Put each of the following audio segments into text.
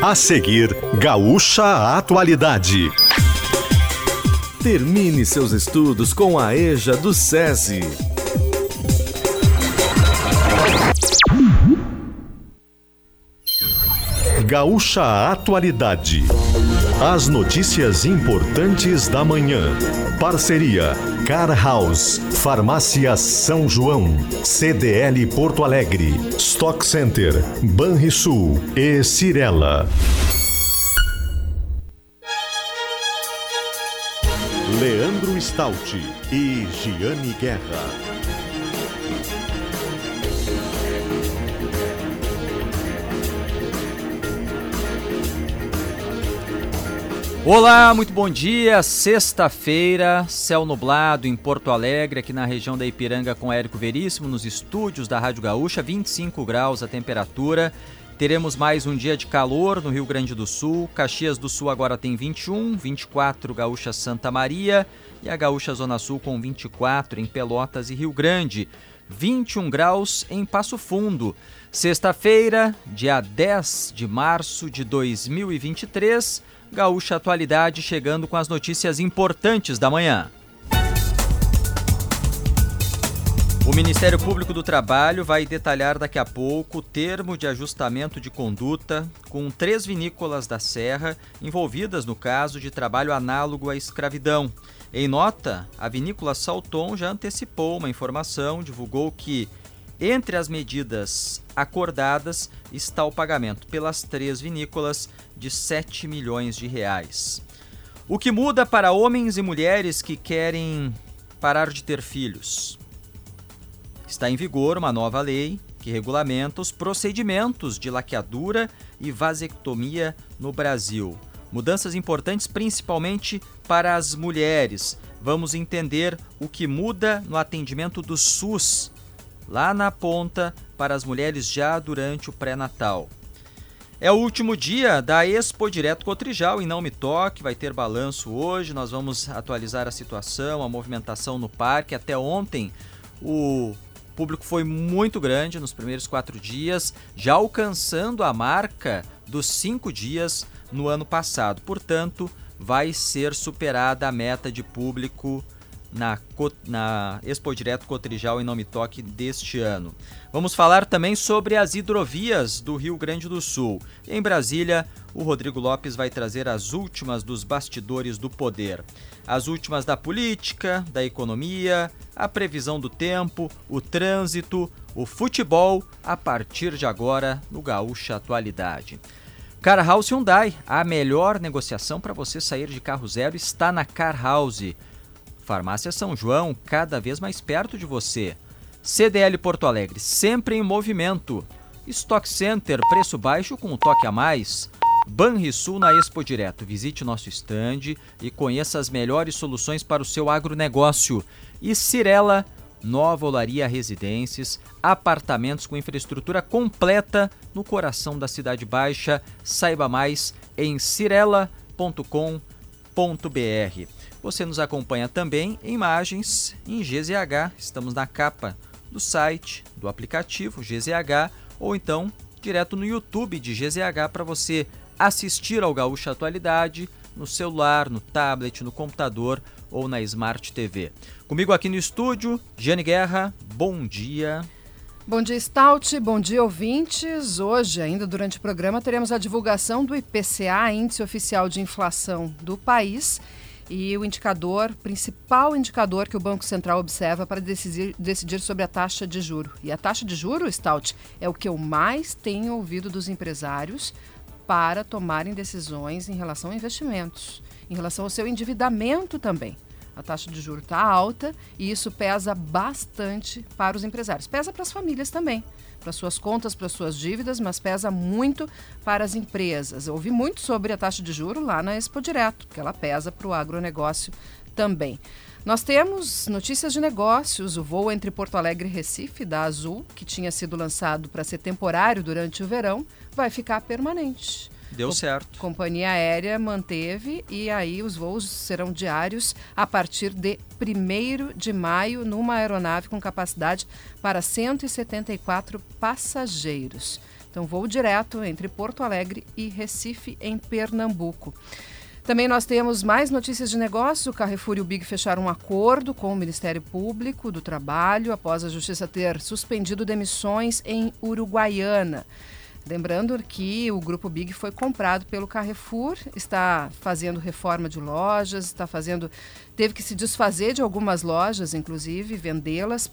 A seguir, Gaúcha Atualidade. Termine seus estudos com a EJA do SESI. Gaúcha Atualidade. As notícias importantes da manhã. Parceria Car House, Farmácia São João, CDL Porto Alegre, Stock Center, Banrisul e Cirela. Leandro Stout e Giane Guerra. Olá, muito bom dia. Sexta-feira, céu nublado em Porto Alegre, aqui na região da Ipiranga com Érico Veríssimo, nos estúdios da Rádio Gaúcha, 25 graus a temperatura. Teremos mais um dia de calor no Rio Grande do Sul. Caxias do Sul agora tem 21, 24 Gaúcha Santa Maria e a Gaúcha Zona Sul com 24 em Pelotas e Rio Grande. 21 graus em Passo Fundo. Sexta-feira, dia 10 de março de 2023. Gaúcha Atualidade chegando com as notícias importantes da manhã. O Ministério Público do Trabalho vai detalhar daqui a pouco o termo de ajustamento de conduta com três vinícolas da Serra envolvidas no caso de trabalho análogo à escravidão. Em nota, a vinícola Salton já antecipou uma informação, divulgou que entre as medidas acordadas está o pagamento pelas três vinícolas de 7 milhões de reais. O que muda para homens e mulheres que querem parar de ter filhos? Está em vigor uma nova lei que regulamenta os procedimentos de laqueadura e vasectomia no Brasil. Mudanças importantes principalmente para as mulheres. Vamos entender o que muda no atendimento do SUS lá na ponta para as mulheres já durante o pré-natal. É o último dia da Expo Direto Cotrijal em Não Me Toque, vai ter balanço hoje, nós vamos atualizar a situação, a movimentação no parque. Até ontem o público foi muito grande nos primeiros quatro dias, já alcançando a marca dos cinco dias no ano passado. Portanto, vai ser superada a meta de público na, na Expo Direto Cotrijal em Nome Toque deste ano. Vamos falar também sobre as hidrovias do Rio Grande do Sul. Em Brasília, o Rodrigo Lopes vai trazer as últimas dos bastidores do poder. As últimas da política, da economia, a previsão do tempo, o trânsito, o futebol, a partir de agora no Gaúcha Atualidade. Car House Hyundai, a melhor negociação para você sair de carro zero está na Car House. Farmácia São João, cada vez mais perto de você. CDL Porto Alegre, sempre em movimento. Stock Center, preço baixo com um toque a mais. Banrisul na Expo Direto. Visite nosso estande e conheça as melhores soluções para o seu agronegócio. E Cirela, Nova Olaria Residências, apartamentos com infraestrutura completa no coração da Cidade Baixa. Saiba mais em cirela.com.br. Você nos acompanha também em imagens em GZH. Estamos na capa do site, do aplicativo GZH ou então direto no YouTube de GZH para você assistir ao Gaúcha Atualidade no celular, no tablet, no computador ou na Smart TV. Comigo aqui no estúdio, Jane Guerra, bom dia. Bom dia, Stout. Bom dia, ouvintes. Hoje, ainda durante o programa, teremos a divulgação do IPCA, Índice Oficial de Inflação do país, e o indicador, principal indicador que o Banco Central observa para decidir, decidir sobre a taxa de juro. E a taxa de juro, Stout, é o que eu mais tenho ouvido dos empresários para tomarem decisões em relação a investimentos, em relação ao seu endividamento também. A taxa de juro está alta e isso pesa bastante para os empresários. Pesa para as famílias também para suas contas, para suas dívidas, mas pesa muito para as empresas. Eu ouvi muito sobre a taxa de juro lá na Expo Direto, porque ela pesa para o agronegócio também. Nós temos notícias de negócios. O voo entre Porto Alegre e Recife, da Azul, que tinha sido lançado para ser temporário durante o verão, vai ficar permanente. Deu certo. Companhia aérea manteve e aí os voos serão diários a partir de 1 de maio numa aeronave com capacidade para 174 passageiros. Então, voo direto entre Porto Alegre e Recife, em Pernambuco. Também nós temos mais notícias de negócio. O Carrefour e o Big fecharam um acordo com o Ministério Público do Trabalho após a Justiça ter suspendido demissões em Uruguaiana. Lembrando que o grupo Big foi comprado pelo Carrefour, está fazendo reforma de lojas, está fazendo teve que se desfazer de algumas lojas, inclusive vendê-las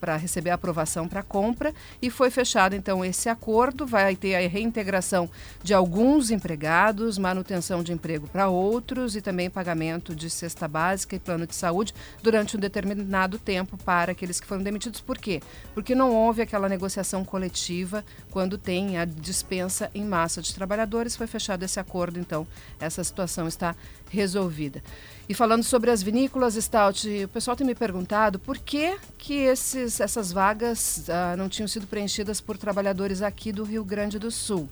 para receber a aprovação para compra e foi fechado então esse acordo. Vai ter a reintegração de alguns empregados, manutenção de emprego para outros e também pagamento de cesta básica e plano de saúde durante um determinado tempo para aqueles que foram demitidos. Por quê? Porque não houve aquela negociação coletiva quando tem a dispensa em massa de trabalhadores. Foi fechado esse acordo, então essa situação está resolvida. E falando sobre as vinícolas, Stout, o pessoal tem me perguntado por que, que esses, essas vagas ah, não tinham sido preenchidas por trabalhadores aqui do Rio Grande do Sul.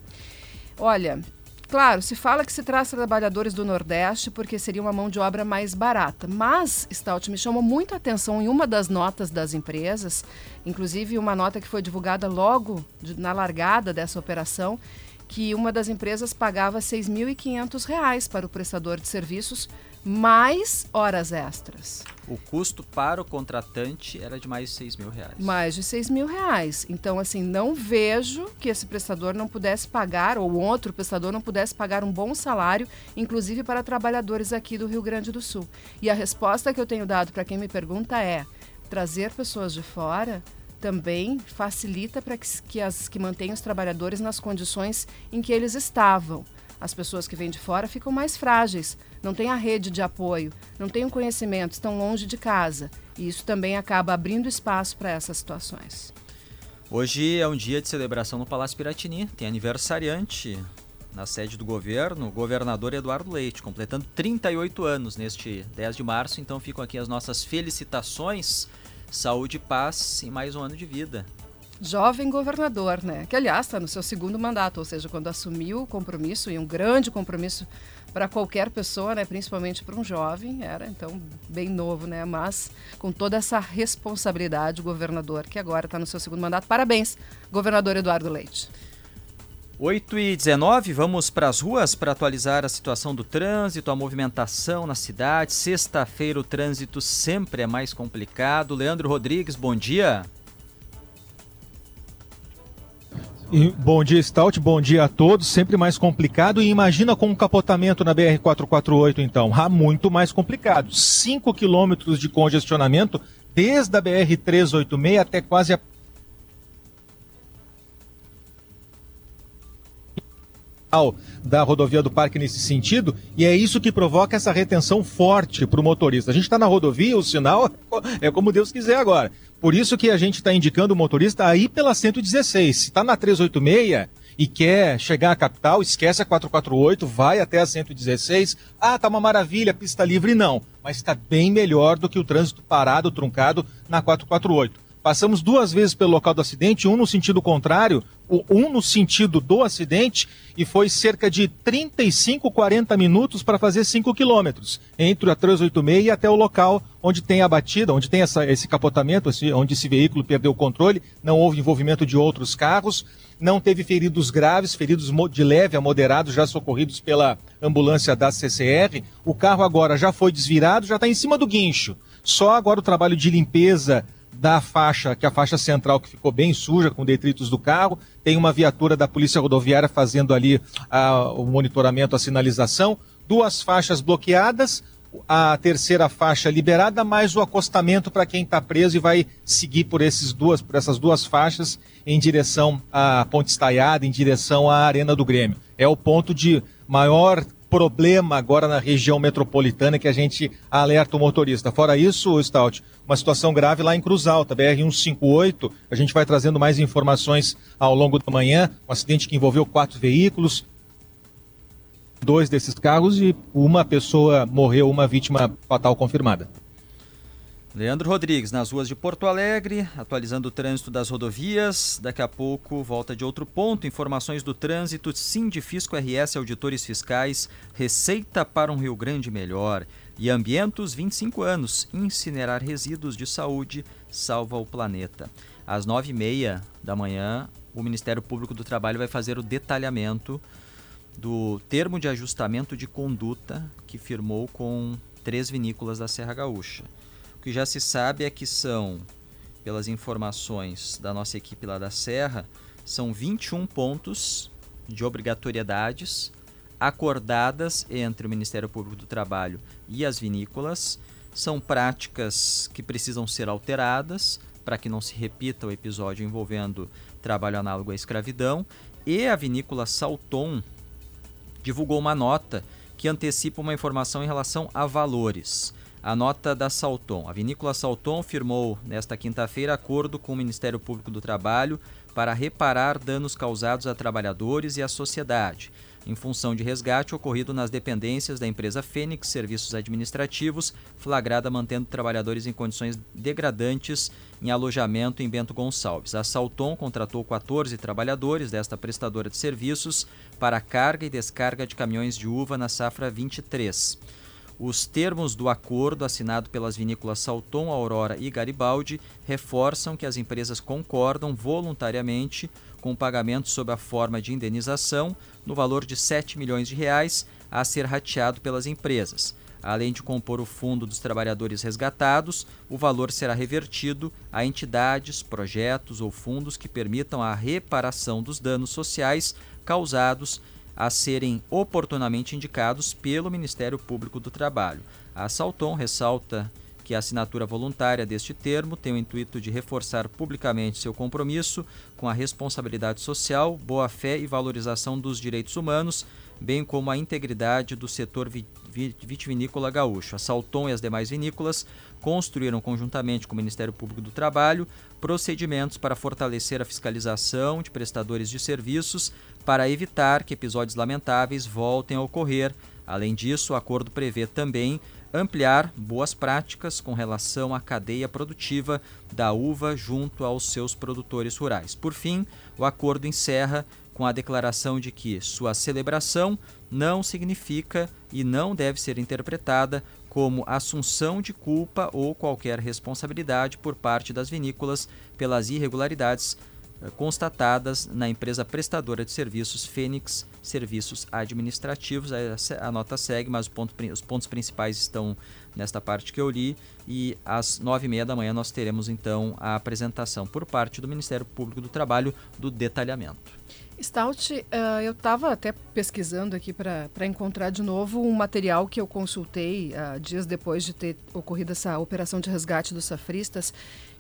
Olha, Claro, se fala que se traz trabalhadores do Nordeste porque seria uma mão de obra mais barata. Mas, Stout, me chamou muito a atenção em uma das notas das empresas, inclusive uma nota que foi divulgada logo de, na largada dessa operação, que uma das empresas pagava R$ 6.500 para o prestador de serviços mais horas extras. O custo para o contratante era de mais de 6 mil reais. Mais de 6 mil reais. Então, assim, não vejo que esse prestador não pudesse pagar, ou outro prestador não pudesse pagar um bom salário, inclusive para trabalhadores aqui do Rio Grande do Sul. E a resposta que eu tenho dado para quem me pergunta é: trazer pessoas de fora também facilita para que, que, as, que mantenham os trabalhadores nas condições em que eles estavam. As pessoas que vêm de fora ficam mais frágeis, não têm a rede de apoio, não têm o conhecimento, estão longe de casa. E isso também acaba abrindo espaço para essas situações. Hoje é um dia de celebração no Palácio Piratini. Tem aniversariante na sede do governo, o governador Eduardo Leite, completando 38 anos neste 10 de março. Então ficam aqui as nossas felicitações, saúde paz e mais um ano de vida jovem governador, né? Que, aliás, está no seu segundo mandato, ou seja, quando assumiu o compromisso, e um grande compromisso para qualquer pessoa, né? Principalmente para um jovem, era então bem novo, né? Mas com toda essa responsabilidade, o governador, que agora está no seu segundo mandato. Parabéns, governador Eduardo Leite. 8 e 19, vamos para as ruas para atualizar a situação do trânsito, a movimentação na cidade. Sexta-feira o trânsito sempre é mais complicado. Leandro Rodrigues, bom dia. Bom dia, Stout. Bom dia a todos. Sempre mais complicado. E imagina com um capotamento na BR-448, então. Ah, muito mais complicado. 5 quilômetros de congestionamento desde a BR-386 até quase a da rodovia do Parque nesse sentido, e é isso que provoca essa retenção forte para o motorista. A gente está na rodovia, o sinal é como Deus quiser agora. Por isso que a gente está indicando o motorista a ir pela 116. Se está na 386 e quer chegar à capital, esquece a 448, vai até a 116. Ah, tá uma maravilha, pista livre não, mas está bem melhor do que o trânsito parado, truncado na 448. Passamos duas vezes pelo local do acidente, um no sentido contrário, um no sentido do acidente, e foi cerca de 35, 40 minutos para fazer 5 quilômetros, entre a 386 e até o local onde tem a batida, onde tem essa, esse capotamento, onde esse veículo perdeu o controle, não houve envolvimento de outros carros, não teve feridos graves, feridos de leve a moderado, já socorridos pela ambulância da CCR. O carro agora já foi desvirado, já está em cima do guincho. Só agora o trabalho de limpeza da faixa, que é a faixa central que ficou bem suja com detritos do carro. Tem uma viatura da Polícia Rodoviária fazendo ali o monitoramento, a sinalização. Duas faixas bloqueadas, a terceira faixa liberada, mais o acostamento para quem está preso e vai seguir por, esses duas, por essas duas faixas em direção à Ponte Estaiada, em direção à Arena do Grêmio. É o ponto de maior problema agora na região metropolitana que a gente alerta o motorista. Fora isso, Stout, uma situação grave lá em Cruz Alta, BR-158. A gente vai trazendo mais informações ao longo da manhã. Um acidente que envolveu quatro veículos, dois desses carros e uma pessoa morreu, uma vítima fatal confirmada. Leandro Rodrigues, nas ruas de Porto Alegre, atualizando o trânsito das rodovias. Daqui a pouco, volta de outro ponto. Informações do trânsito, Sindifisco RS Auditores Fiscais, Receita para um Rio Grande Melhor. E Ambientos, 25 anos, incinerar resíduos de saúde salva o planeta. Às nove e meia da manhã, o Ministério Público do Trabalho vai fazer o detalhamento do termo de ajustamento de conduta que firmou com três vinícolas da Serra Gaúcha. O que já se sabe é que são, pelas informações da nossa equipe lá da Serra, são 21 pontos de obrigatoriedades acordadas entre o Ministério Público do Trabalho e as vinícolas. São práticas que precisam ser alteradas para que não se repita o episódio envolvendo trabalho análogo à escravidão. E a vinícola Salton divulgou uma nota que antecipa uma informação em relação a valores. A nota da Salton. A vinícola Salton firmou nesta quinta-feira acordo com o Ministério Público do Trabalho para reparar danos causados a trabalhadores e à sociedade em função de resgate ocorrido nas dependências da empresa Fênix Serviços Administrativos, flagrada mantendo trabalhadores em condições degradantes em alojamento em Bento Gonçalves. A Salton contratou 14 trabalhadores desta prestadora de serviços para carga e descarga de caminhões de uva na safra 23. Os termos do acordo assinado pelas vinícolas Salton, Aurora e Garibaldi reforçam que as empresas concordam voluntariamente com o pagamento sob a forma de indenização no valor de 7 milhões de reais a ser rateado pelas empresas. Além de compor o fundo dos trabalhadores resgatados, o valor será revertido a entidades, projetos ou fundos que permitam a reparação dos danos sociais causados a serem oportunamente indicados pelo Ministério Público do Trabalho. A Salton ressalta que a assinatura voluntária deste termo tem o intuito de reforçar publicamente seu compromisso com a responsabilidade social, boa-fé e valorização dos direitos humanos, bem como a integridade do setor vitivinícola gaúcho. A Salton e as demais vinícolas construíram conjuntamente com o Ministério Público do Trabalho procedimentos para fortalecer a fiscalização de prestadores de serviços para evitar que episódios lamentáveis voltem a ocorrer. Além disso, o acordo prevê também ampliar boas práticas com relação à cadeia produtiva da uva junto aos seus produtores rurais. Por fim, o acordo encerra com a declaração de que sua celebração não significa e não deve ser interpretada como assunção de culpa ou qualquer responsabilidade por parte das vinícolas pelas irregularidades constatadas na empresa prestadora de serviços Fênix Serviços Administrativos. A nota segue, mas os pontos principais estão nesta parte que eu li. E às nove e meia da manhã nós teremos então a apresentação por parte do Ministério Público do Trabalho do detalhamento. Stout, uh, eu estava até pesquisando aqui para encontrar de novo um material que eu consultei uh, dias depois de ter ocorrido essa operação de resgate dos safristas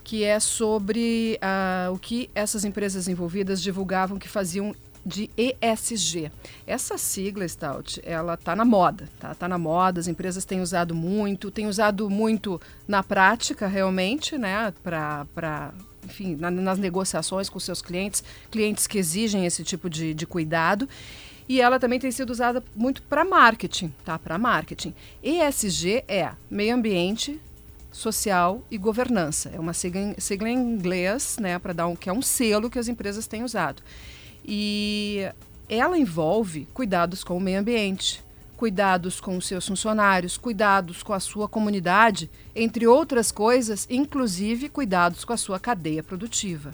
que é sobre uh, o que essas empresas envolvidas divulgavam que faziam de ESG. Essa sigla, Stout, ela está na moda, tá? Tá na moda, as empresas têm usado muito, têm usado muito na prática, realmente, né? Para, enfim, na, nas negociações com seus clientes, clientes que exigem esse tipo de, de cuidado. E ela também tem sido usada muito para marketing, tá? Para marketing. ESG é meio ambiente, social e governança. É uma sigla, sigla em inglês, né, para dar um que é um selo que as empresas têm usado. E ela envolve cuidados com o meio ambiente, cuidados com os seus funcionários, cuidados com a sua comunidade, entre outras coisas, inclusive cuidados com a sua cadeia produtiva.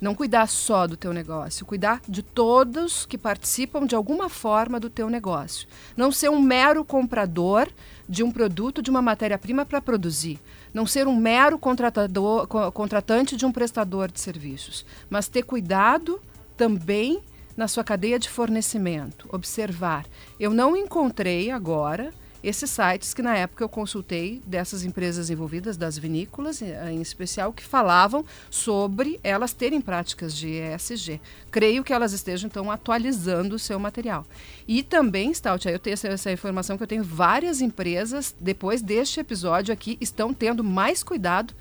Não cuidar só do teu negócio, cuidar de todos que participam de alguma forma do teu negócio. Não ser um mero comprador de um produto, de uma matéria-prima para produzir. Não ser um mero contratador, contratante de um prestador de serviços, mas ter cuidado também na sua cadeia de fornecimento. Observar. Eu não encontrei agora esses sites que na época eu consultei dessas empresas envolvidas, das vinícolas eh, em especial, que falavam sobre elas terem práticas de ESG. Creio que elas estejam, então, atualizando o seu material. E também, Stout, eu tenho essa, essa informação que eu tenho várias empresas, depois deste episódio aqui, estão tendo mais cuidado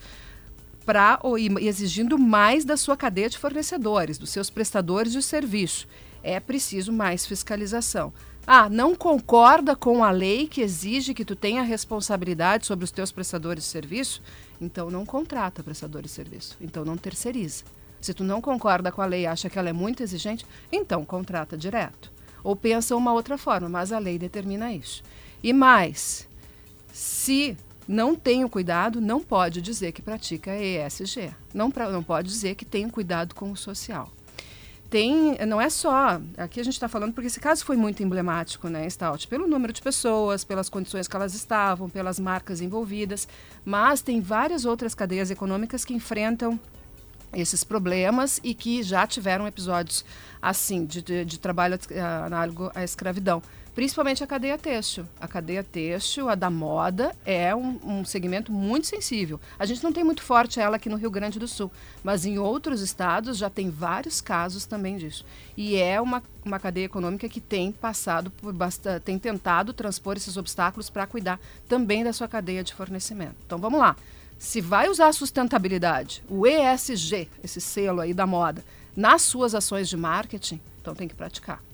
para exigindo mais da sua cadeia de fornecedores, dos seus prestadores de serviço. É preciso mais fiscalização. Ah, não concorda com a lei que exige que tu tenha responsabilidade sobre os teus prestadores de serviço? Então não contrata prestadores de serviço. Então não terceiriza. Se tu não concorda com a lei acha que ela é muito exigente, então contrata direto. Ou pensa uma outra forma, mas a lei determina isso. E mais, se não tem o cuidado, não pode dizer que pratica ESG. Não, pra, não pode dizer que tem cuidado com o social. tem, não é só, aqui a gente está falando porque esse caso foi muito emblemático, né, Stout, pelo número de pessoas, pelas condições que elas estavam, pelas marcas envolvidas, mas tem várias outras cadeias econômicas que enfrentam esses problemas e que já tiveram episódios assim de, de, de trabalho análogo à escravidão principalmente a cadeia têxtil. A cadeia têxtil, a da moda, é um, um, segmento muito sensível. A gente não tem muito forte ela aqui no Rio Grande do Sul, mas em outros estados já tem vários casos também disso. E é uma, uma cadeia econômica que tem passado por bastante, tem tentado transpor esses obstáculos para cuidar também da sua cadeia de fornecimento. Então vamos lá. Se vai usar sustentabilidade, o ESG, esse selo aí da moda, nas suas ações de marketing, então tem que praticar.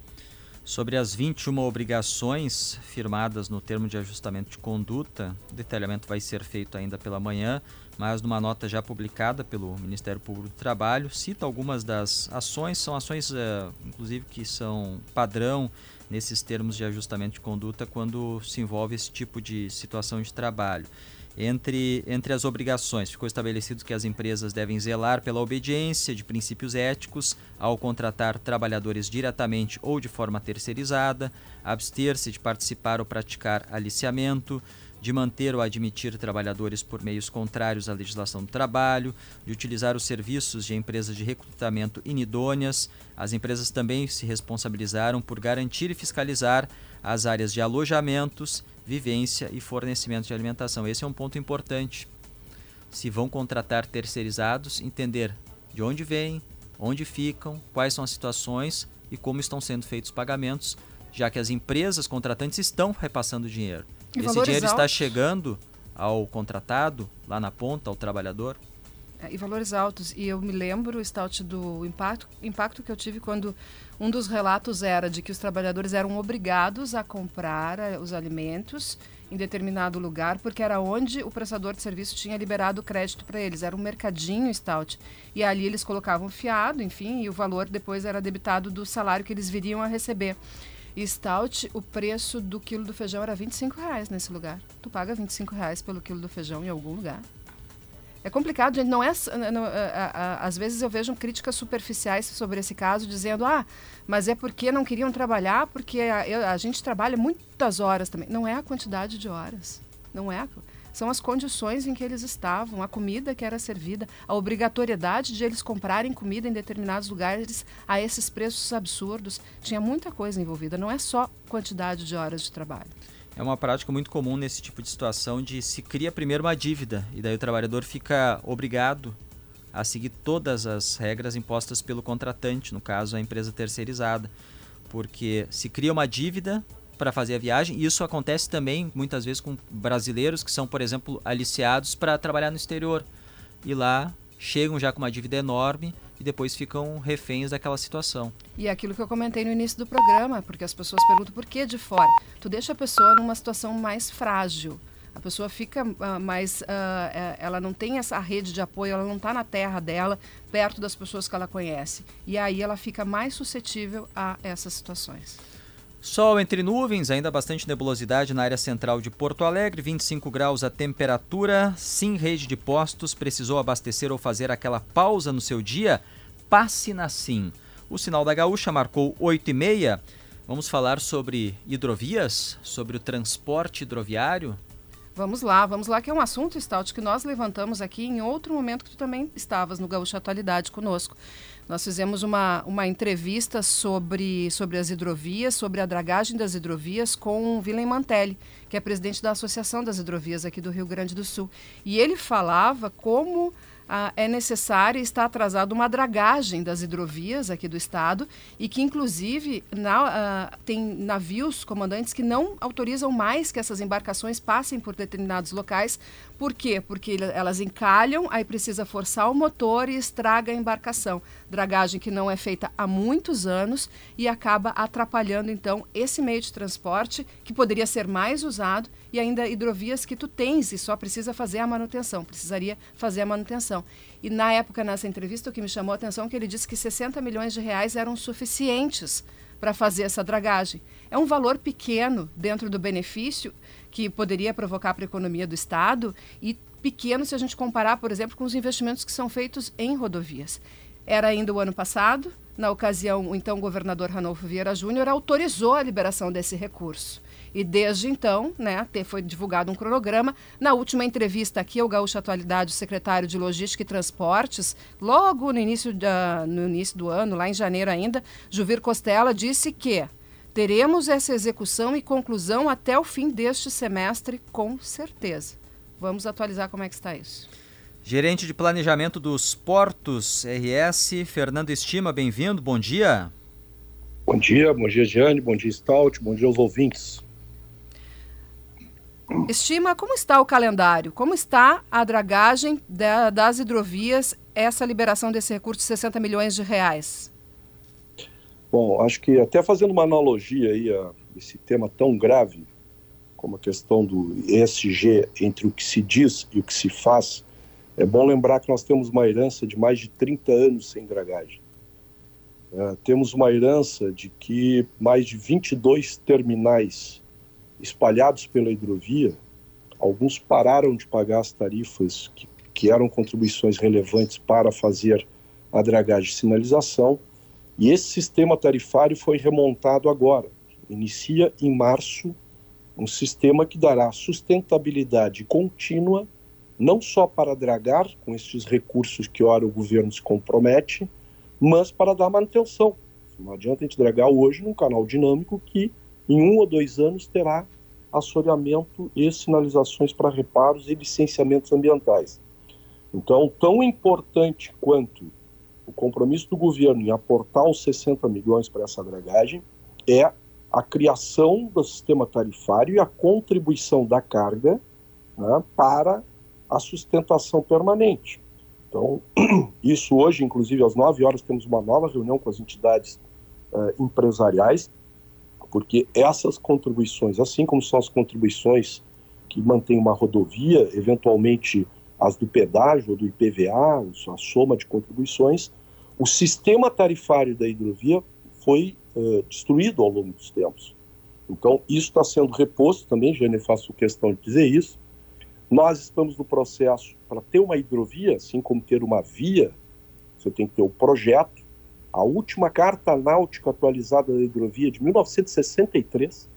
Sobre as 21 obrigações firmadas no termo de ajustamento de conduta, o detalhamento vai ser feito ainda pela manhã, mas numa nota já publicada pelo Ministério Público do Trabalho, cita algumas das ações, são ações, uh, inclusive, que são padrão nesses termos de ajustamento de conduta quando se envolve esse tipo de situação de trabalho. Entre, entre as obrigações, ficou estabelecido que as empresas devem zelar pela obediência de princípios éticos ao contratar trabalhadores diretamente ou de forma terceirizada, abster-se de participar ou praticar aliciamento, de manter ou admitir trabalhadores por meios contrários à legislação do trabalho, de utilizar os serviços de empresas de recrutamento inidôneas. As empresas também se responsabilizaram por garantir e fiscalizar as áreas de alojamentos, vivência e fornecimento de alimentação. Esse é um ponto importante. Se vão contratar terceirizados, entender de onde vêm, onde ficam, quais são as situações e como estão sendo feitos os pagamentos, já que as empresas contratantes estão repassando dinheiro. E Esse dinheiro altos. está chegando ao contratado, lá na ponta, ao trabalhador? É, e valores altos. E eu me lembro, Stout, do impacto, impacto que eu tive quando um dos relatos era de que os trabalhadores eram obrigados a comprar eh, os alimentos em determinado lugar, porque era onde o prestador de serviço tinha liberado o crédito para eles. Era um mercadinho stout. E ali eles colocavam fiado, enfim, e o valor depois era debitado do salário que eles viriam a receber. E stout, o preço do quilo do feijão era 25 reais nesse lugar. Tu paga 25 reais pelo quilo do feijão em algum lugar. É complicado, gente. Não é. Não, às vezes eu vejo críticas superficiais sobre esse caso, dizendo, ah, mas é porque não queriam trabalhar, porque a, a gente trabalha muitas horas também. Não é a quantidade de horas. Não é. São as condições em que eles estavam, a comida que era servida, a obrigatoriedade de eles comprarem comida em determinados lugares a esses preços absurdos. Tinha muita coisa envolvida, não é só quantidade de horas de trabalho. É uma prática muito comum nesse tipo de situação de se cria primeiro uma dívida e daí o trabalhador fica obrigado a seguir todas as regras impostas pelo contratante, no caso a empresa terceirizada, porque se cria uma dívida para fazer a viagem e isso acontece também muitas vezes com brasileiros que são, por exemplo, aliciados para trabalhar no exterior e lá chegam já com uma dívida enorme e depois ficam reféns daquela situação. E é aquilo que eu comentei no início do programa, porque as pessoas perguntam por que de fora. Tu deixa a pessoa numa situação mais frágil. A pessoa fica uh, mais. Uh, ela não tem essa rede de apoio, ela não está na terra dela, perto das pessoas que ela conhece. E aí ela fica mais suscetível a essas situações. Sol entre nuvens, ainda bastante nebulosidade na área central de Porto Alegre, 25 graus a temperatura. Sim, rede de postos, precisou abastecer ou fazer aquela pausa no seu dia? Passe na Sim. O sinal da Gaúcha marcou 8 e meia. Vamos falar sobre hidrovias, sobre o transporte hidroviário. Vamos lá, vamos lá, que é um assunto, Stout, que nós levantamos aqui em outro momento que tu também estavas no Gaúcha Atualidade conosco. Nós fizemos uma, uma entrevista sobre, sobre as hidrovias, sobre a dragagem das hidrovias com o Willem Mantelli, que é presidente da Associação das Hidrovias aqui do Rio Grande do Sul. E ele falava como ah, é necessária e está atrasada uma dragagem das hidrovias aqui do estado e que, inclusive, na, ah, tem navios comandantes que não autorizam mais que essas embarcações passem por determinados locais. Por quê? Porque elas encalham, aí precisa forçar o motor e estraga a embarcação. Dragagem que não é feita há muitos anos e acaba atrapalhando, então, esse meio de transporte que poderia ser mais usado e ainda hidrovias que tu tens e só precisa fazer a manutenção, precisaria fazer a manutenção. E na época, nessa entrevista, o que me chamou a atenção é que ele disse que 60 milhões de reais eram suficientes para fazer essa dragagem. É um valor pequeno dentro do benefício que poderia provocar para a economia do Estado e pequeno se a gente comparar, por exemplo, com os investimentos que são feitos em rodovias. Era ainda o ano passado, Na ocasião, o então governador Ranolfo Vieira Júnior autorizou a liberação desse recurso. E desde então, né, foi divulgado um cronograma. Na última entrevista aqui ao Gaúcha Atualidade, o secretário de Logística e Transportes, logo no início, da, no início do ano, lá em janeiro ainda, Juvir Costela disse que teremos essa execução e conclusão até o fim deste semestre, com certeza. Vamos atualizar como é que está isso. Gerente de Planejamento dos Portos RS, Fernando Estima, bem-vindo, bom dia. Bom dia, bom dia, Giane, bom dia, Stout, bom dia aos ouvintes. Estima, como está o calendário? Como está a dragagem da, das hidrovias, essa liberação desse recurso de 60 milhões de reais? Bom, acho que até fazendo uma analogia aí a esse tema tão grave, como a questão do ESG entre o que se diz e o que se faz, é bom lembrar que nós temos uma herança de mais de 30 anos sem dragagem. É, temos uma herança de que mais de 22 terminais espalhados pela hidrovia, alguns pararam de pagar as tarifas que, que eram contribuições relevantes para fazer a dragagem de sinalização, e esse sistema tarifário foi remontado agora. Inicia em março um sistema que dará sustentabilidade contínua não só para dragar com estes recursos que ora o governo se compromete, mas para dar manutenção. Não adianta a gente dragar hoje num canal dinâmico que em um ou dois anos terá assoreamento e sinalizações para reparos e licenciamentos ambientais. Então, tão importante quanto o compromisso do governo em aportar os 60 milhões para essa dragagem é a criação do sistema tarifário e a contribuição da carga né, para a sustentação permanente. Então, isso hoje, inclusive, às 9 horas, temos uma nova reunião com as entidades uh, empresariais, porque essas contribuições, assim como são as contribuições que mantêm uma rodovia, eventualmente as do pedágio ou do IPVA, a soma de contribuições, o sistema tarifário da hidrovia foi uh, destruído ao longo dos tempos. Então, isso está sendo reposto também, Jane, faço questão de dizer isso, nós estamos no processo para ter uma hidrovia, assim como ter uma via, você tem que ter o um projeto. A última carta náutica atualizada da hidrovia de 1963,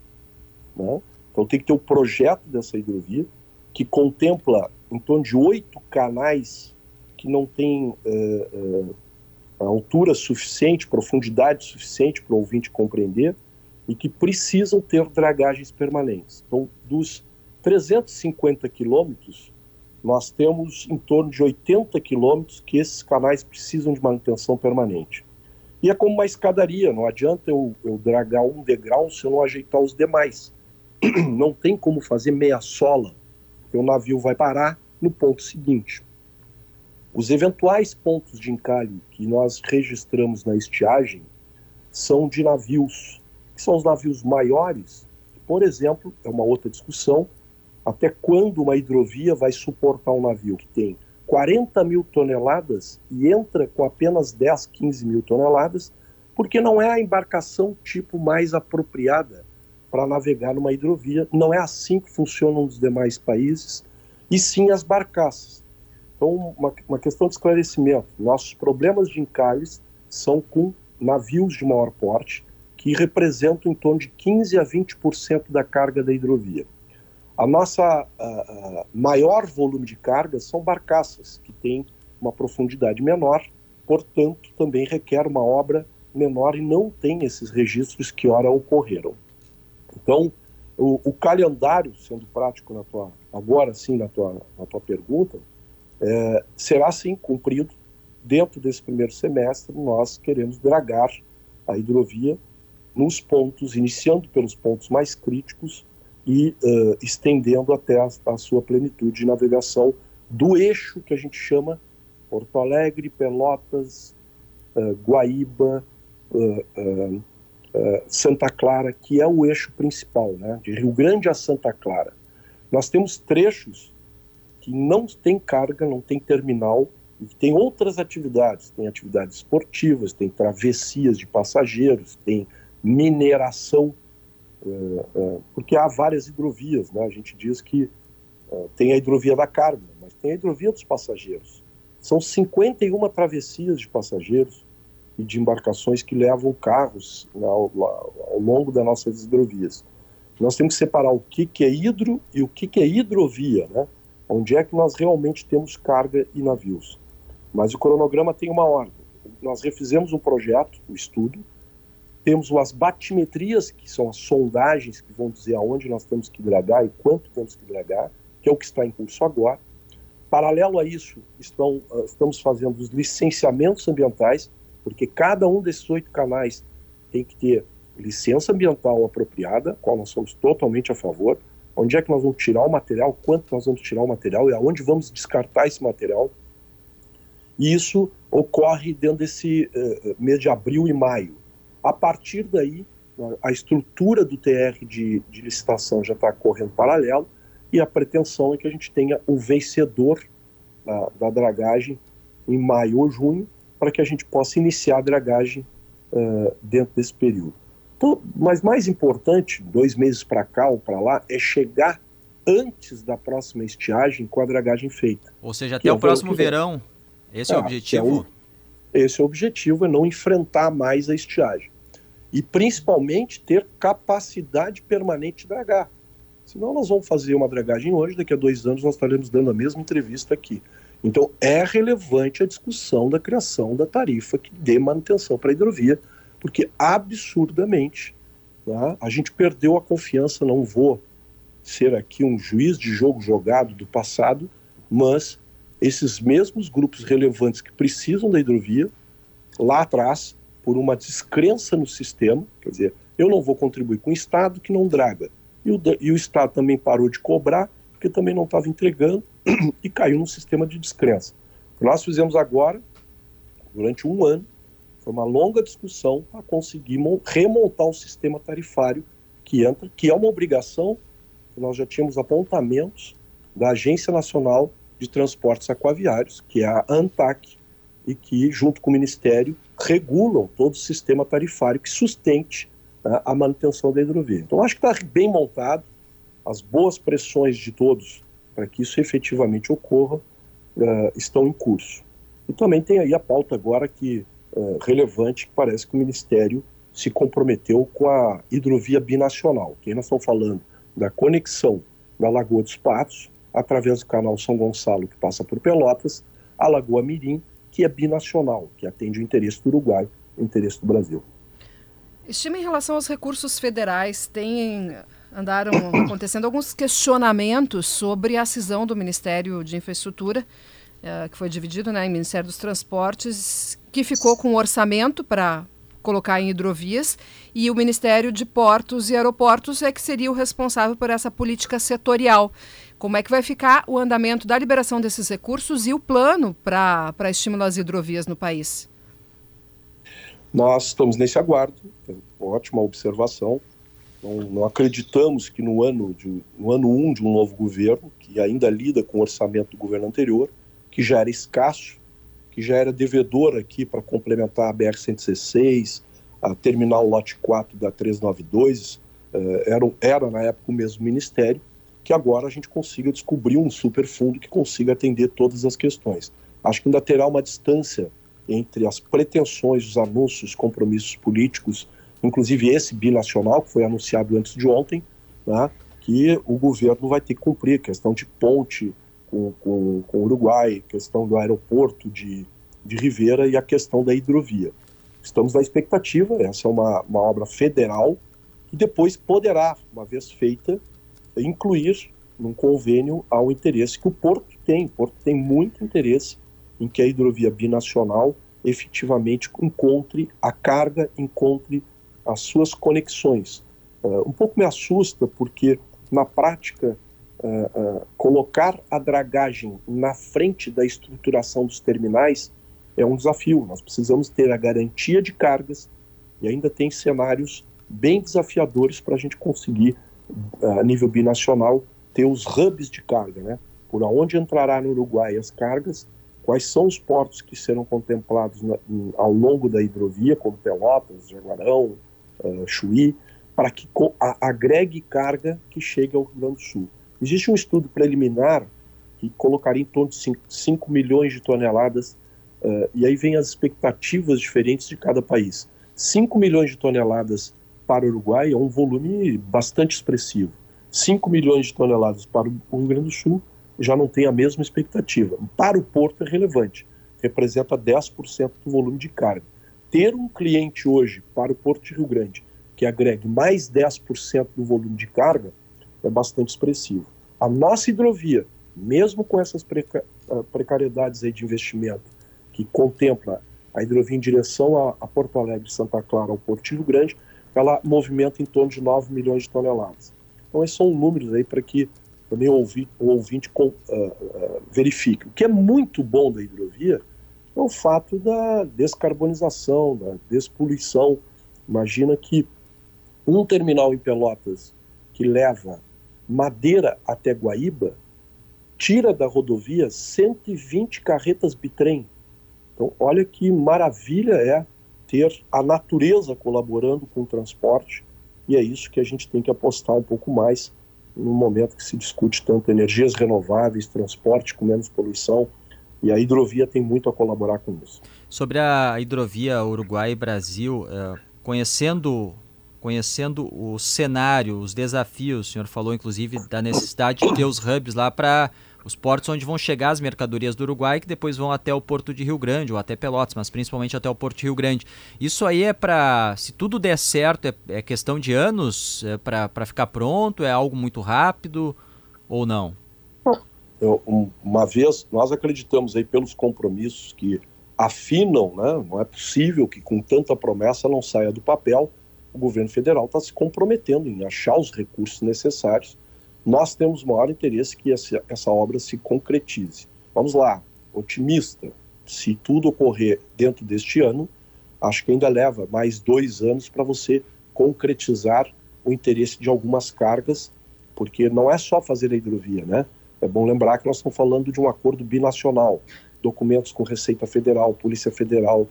né? então tem que ter o um projeto dessa hidrovia, que contempla em torno de oito canais que não têm é, é, altura suficiente, profundidade suficiente para o ouvinte compreender, e que precisam ter dragagens permanentes. Então, dos 350 quilômetros, nós temos em torno de 80 quilômetros que esses canais precisam de manutenção permanente. E é como uma escadaria, não adianta eu, eu dragar um degrau se eu não ajeitar os demais. Não tem como fazer meia sola, porque o navio vai parar no ponto seguinte. Os eventuais pontos de encalhe que nós registramos na estiagem são de navios, que são os navios maiores, por exemplo, é uma outra discussão, até quando uma hidrovia vai suportar um navio que tem 40 mil toneladas e entra com apenas 10, 15 mil toneladas, porque não é a embarcação tipo mais apropriada para navegar numa hidrovia. Não é assim que funcionam os demais países, e sim as barcaças. Então, uma, uma questão de esclarecimento: nossos problemas de encalhes são com navios de maior porte, que representam em torno de 15 a 20% da carga da hidrovia. A nossa maior volume de cargas são barcaças, que têm uma profundidade menor, portanto, também requer uma obra menor e não tem esses registros que ora ocorreram. Então, o, o calendário, sendo prático na tua, agora sim na tua, na tua pergunta, é, será sim cumprido. Dentro desse primeiro semestre, nós queremos dragar a hidrovia nos pontos, iniciando pelos pontos mais críticos, e uh, estendendo até a, a, sua plenitude de navegação do eixo que a gente chama Porto Alegre, Pelotas, uh, Guaíba, uh, Santa Clara, que é o eixo principal, né, de Rio Grande a Santa Clara. Nós temos trechos que não tem carga, não tem terminal, e que tem outras atividades, tem atividades esportivas, tem travessias de passageiros, tem mineração porque há várias hidrovias, né? A gente diz que é, tem a hidrovia da carga, mas tem a hidrovia dos passageiros. São 51 travessias de passageiros, e de embarcações que levam carros né, ao, ao, longo das nossas hidrovias. Nós temos que separar o que, que é hidro e o que, que é hidrovia, né? onde é que nós realmente temos carga e navios. Mas o cronograma tem uma ordem. Nós refizemos um projeto, o um estudo, temos as batimetrias, que são as sondagens que vão dizer aonde nós temos que dragar e quanto temos que dragar, que é o que está em curso agora. Paralelo a isso, estão, ah, estamos fazendo os licenciamentos ambientais, porque cada um desses oito canais tem que ter licença ambiental apropriada, qual nós somos totalmente a favor. Onde é que nós vamos tirar o material, quanto nós vamos tirar o material e aonde vamos descartar esse material. E isso ocorre dentro desse uh, mês de abril e maio. A partir daí, a estrutura do TR de, de licitação já está correndo paralelo e a pretensão é que a gente tenha o vencedor da, da dragagem em maio ou junho, para que a gente possa iniciar a dragagem uh, dentro desse período. Então, mas mais importante, dois meses para cá ou para lá, é chegar antes da próxima estiagem com a dragagem feita. Ou seja, até é o próximo verão. Esse é, é o objetivo? É esse é o objetivo, é não enfrentar mais a estiagem. E principalmente ter capacidade permanente de dragar. Senão nós vamos fazer uma dragagem hoje, daqui a dois anos nós estaremos dando a mesma entrevista aqui. Então é relevante a discussão da criação da tarifa que dê manutenção para a hidrovia, porque absurdamente tá, a gente perdeu a confiança, não vou ser aqui um juiz de jogo jogado do passado, mas esses mesmos grupos relevantes que precisam da hidrovia, lá atrás, por uma descrença no sistema, quer dizer, eu não vou contribuir com o Estado que não draga. E o, e o Estado também parou de cobrar, porque também não estava entregando, e caiu num sistema de descrença. O nós fizemos agora, durante um ano, foi uma longa discussão para conseguir remontar um sistema tarifário que entra, que é uma obrigação, nós já tínhamos apontamentos da Agência Nacional de Transportes Aquaviários, que é a ANTAC, e que, junto com o Ministério, regulam todo o sistema tarifário que sustente né, a manutenção da hidrovia. Então, acho que está bem montado, as boas pressões de todos para que isso efetivamente ocorra uh, estão em curso. E também tem aí a pauta agora que uh, relevante, que parece que o Ministério se comprometeu com a hidrovia binacional, que nós estamos falando da conexão da Lagoa dos Patos, através do canal São Gonçalo, que passa por Pelotas, a Lagoa Mirim, que é binacional, que atende o interesse do Uruguai, o interesse do Brasil. Estima em relação aos recursos federais, tem andaram acontecendo alguns questionamentos sobre a cisão do Ministério de Infraestrutura, uh, que foi dividido né, em Ministério dos Transportes, que ficou com orçamento para colocar em hidrovias, e o Ministério de Portos e Aeroportos é que seria o responsável por essa política setorial. Como é que vai ficar o andamento da liberação desses recursos e o plano para estímulo às hidrovias no país? Nós estamos nesse aguardo, ótima observação. Não, não acreditamos que no ano, de, no ano 1 um de um novo governo, que ainda lida com o orçamento do governo anterior, que já era escasso, que já era devedor aqui para complementar a BR-116, a terminal lote 4 da 392, eh, era, era na época o mesmo ministério, que agora a gente consiga descobrir um superfundo que consiga atender todas as questões. Acho que ainda terá uma distância entre as pretensões, os anúncios, os compromissos políticos, inclusive esse binacional que foi anunciado antes de ontem, né, que o governo vai ter que cumprir, questão de ponte com, com, com o Uruguai, questão do aeroporto de, de Rivera e a questão da hidrovia. Estamos na expectativa, essa é uma, uma obra federal, que depois poderá, uma vez feita, incluir num convênio ao interesse que o Porto tem. O Porto tem muito interesse em que a hidrovia binacional efetivamente encontre a carga, encontre as suas conexões. Uh, um pouco me assusta porque, na prática, uh, uh, colocar a dragagem na frente da estruturação dos terminais é um desafio. Nós precisamos ter a garantia de cargas e ainda tem cenários bem desafiadores para a gente conseguir, a nível binacional, ter os hubs de carga, né? Por onde entrará no Uruguai as cargas quais são os portos que serão contemplados na, ao longo da hidrovia, como Pelotas, Jaguarão, uh, Chuí, para que a, agregue carga que chegue ao Rio Grande do Sul. Existe um estudo preliminar que colocaria em torno de 5, 5 milhões de toneladas Uh, e aí vem as expectativas diferentes de cada país. 5 milhões de toneladas para o Uruguai é um volume bastante expressivo. 5 milhões de toneladas para o Rio Grande do Sul já não tem a mesma expectativa. Para o porto é relevante, representa 10% do volume de carga. Ter um cliente hoje para o porto de Rio Grande que agregue mais 10% do volume de carga é bastante expressivo. A nossa hidrovia, mesmo com essas preca ah, precariedades aí de investimento, que contempla a hidrovia em direção a, a Porto Alegre, Santa Clara, ao Porto de Rio Grande, ela movimenta em torno de 9 milhões de toneladas. Então, esses são números aí para que também o ouvinte, o ouvinte com, uh, uh, verifique. O que é muito bom da hidrovia é o fato da descarbonização, da despoluição. Imagina que um terminal em Pelotas que leva madeira até Guaíba tira da rodovia 120 carretas bitrem. Então, olha que maravilha é ter a natureza colaborando com o transporte, e é isso que a gente tem que apostar um pouco mais no momento que se discute tanto energias renováveis, transporte com menos poluição, e a hidrovia tem muito a colaborar com isso. Sobre a hidrovia Uruguai-Brasil, eh, conhecendo conhecendo o cenário, os desafios, o senhor falou inclusive da necessidade de ter os hubs lá para os portos onde vão chegar as mercadorias do Uruguai, que depois vão até o porto de Rio Grande ou até Pelotas, mas principalmente até o porto de Rio Grande. Isso aí é para, se tudo der certo, é, é questão de anos é para ficar pronto? É algo muito rápido ou não? Eu, uma vez, nós acreditamos aí pelos compromissos que afinam, né? não é possível que com tanta promessa não saia do papel. O governo federal está se comprometendo em achar os recursos necessários nós temos maior interesse que essa, essa obra se concretize. Vamos lá, otimista. Se tudo ocorrer dentro deste ano, acho que ainda leva mais dois anos para você concretizar o interesse de algumas cargas, porque não é só fazer a hidrovia, né? É bom lembrar que nós estamos falando de um acordo binacional, documentos com Receita Federal, Polícia Federal,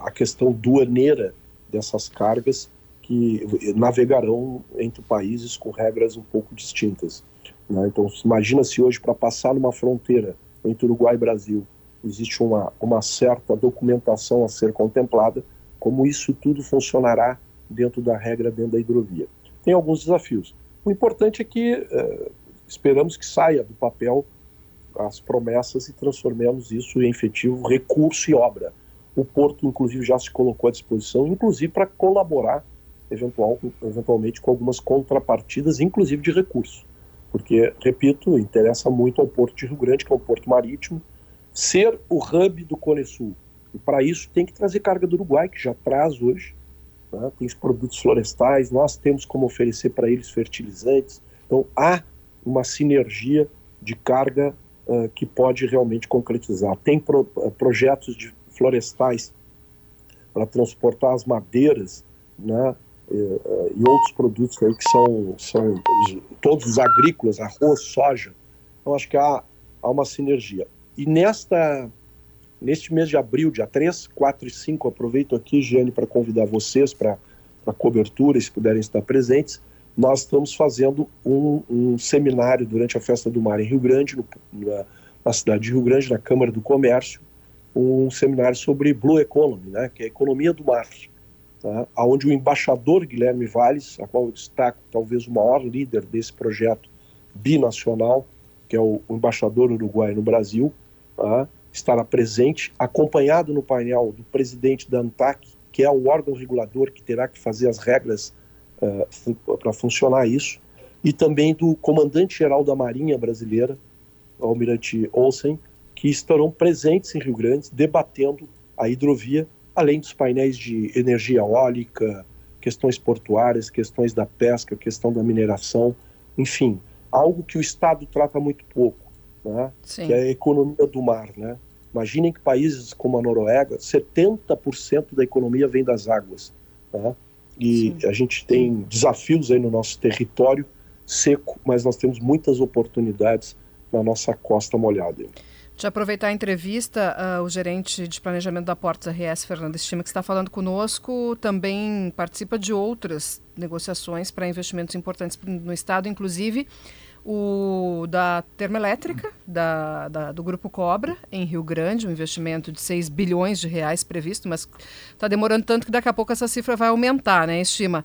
a questão duaneira dessas cargas que navegarão entre países com regras um pouco distintas. Né? Então, imagina se hoje, para passar numa fronteira entre Uruguai e Brasil, existe uma, uma certa documentação a ser contemplada, como isso tudo funcionará dentro da regra, dentro da hidrovia. Tem alguns desafios. O importante é que eh, esperamos que saia do papel as promessas e transformemos isso em efetivo recurso e obra. O Porto, inclusive, já se colocou à disposição, inclusive para colaborar eventual, eventualmente com algumas contrapartidas, inclusive de recursos. Porque, repito, interessa muito ao Porto de Rio Grande, que é um porto marítimo, ser o hub do Cone Sul. E para isso tem que trazer carga do Uruguai, que já traz hoje. Né? Tem os produtos florestais, nós temos como oferecer para eles fertilizantes. Então há uma sinergia de carga uh, que pode realmente concretizar. Tem pro, uh, projetos de florestais para transportar as madeiras né, e, e outros produtos aí que são, são todos os agrícolas, arroz, soja. Então acho que há, há uma sinergia. E nesta, neste mês de abril, dia 3, 4 e 5, aproveito aqui, Giane, para convidar vocês para a cobertura, se puderem estar presentes. Nós estamos fazendo um, um, seminário durante a Festa do Mar em Rio Grande, no, na, na cidade de Rio Grande, na Câmara do Comércio, um seminário sobre Blue Economy, né, que é a economia do mar tá? onde o embaixador Guilherme Valles, a qual eu destaco talvez o maior líder desse projeto binacional, que é o, o embaixador uruguaio no Brasil, tá? estará presente, acompanhado no painel do presidente da ANTAC, que é o órgão regulador que terá que fazer as regras uh, fun para funcionar isso, e também do comandante-geral da Marinha Brasileira, o almirante Olsen, que estarão presentes em Rio Grande debatendo a hidrovia além dos painéis de energia eólica, questões portuárias, questões da pesca, questão da mineração, enfim, algo que o Estado trata muito pouco, né? que é a economia do mar. Né? Imaginem que países como a Noruega, 70% da economia vem das águas. Né? E Sim. a gente tem desafios aí no nosso território seco, mas nós temos muitas oportunidades na nossa costa molhada. De aproveitar a entrevista, uh, o gerente de planejamento da Portos RS, Fernando Estima, que está falando conosco, também participa de outras negociações para investimentos importantes no Estado, inclusive o da termoelétrica, da, da, do Grupo Cobra, em Rio Grande, um investimento de 6 bilhões de reais previsto, mas está demorando tanto que daqui a pouco essa cifra vai aumentar, né? Estima.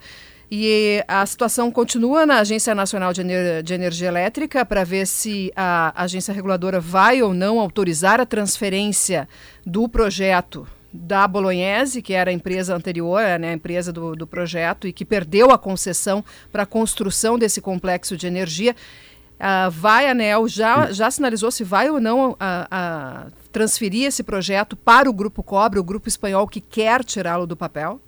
E a situação continua na Agência Nacional de, Ener de Energia Elétrica para ver se a agência reguladora vai ou não autorizar a transferência do projeto da Bolognese, que era a empresa anterior, né, a empresa do, do projeto, e que perdeu a concessão para a construção desse complexo de energia. Uh, vai, a ANEL já, já sinalizou se vai ou não transferir esse projeto para o Grupo Cobre, o grupo espanhol que quer tirá-lo do papel?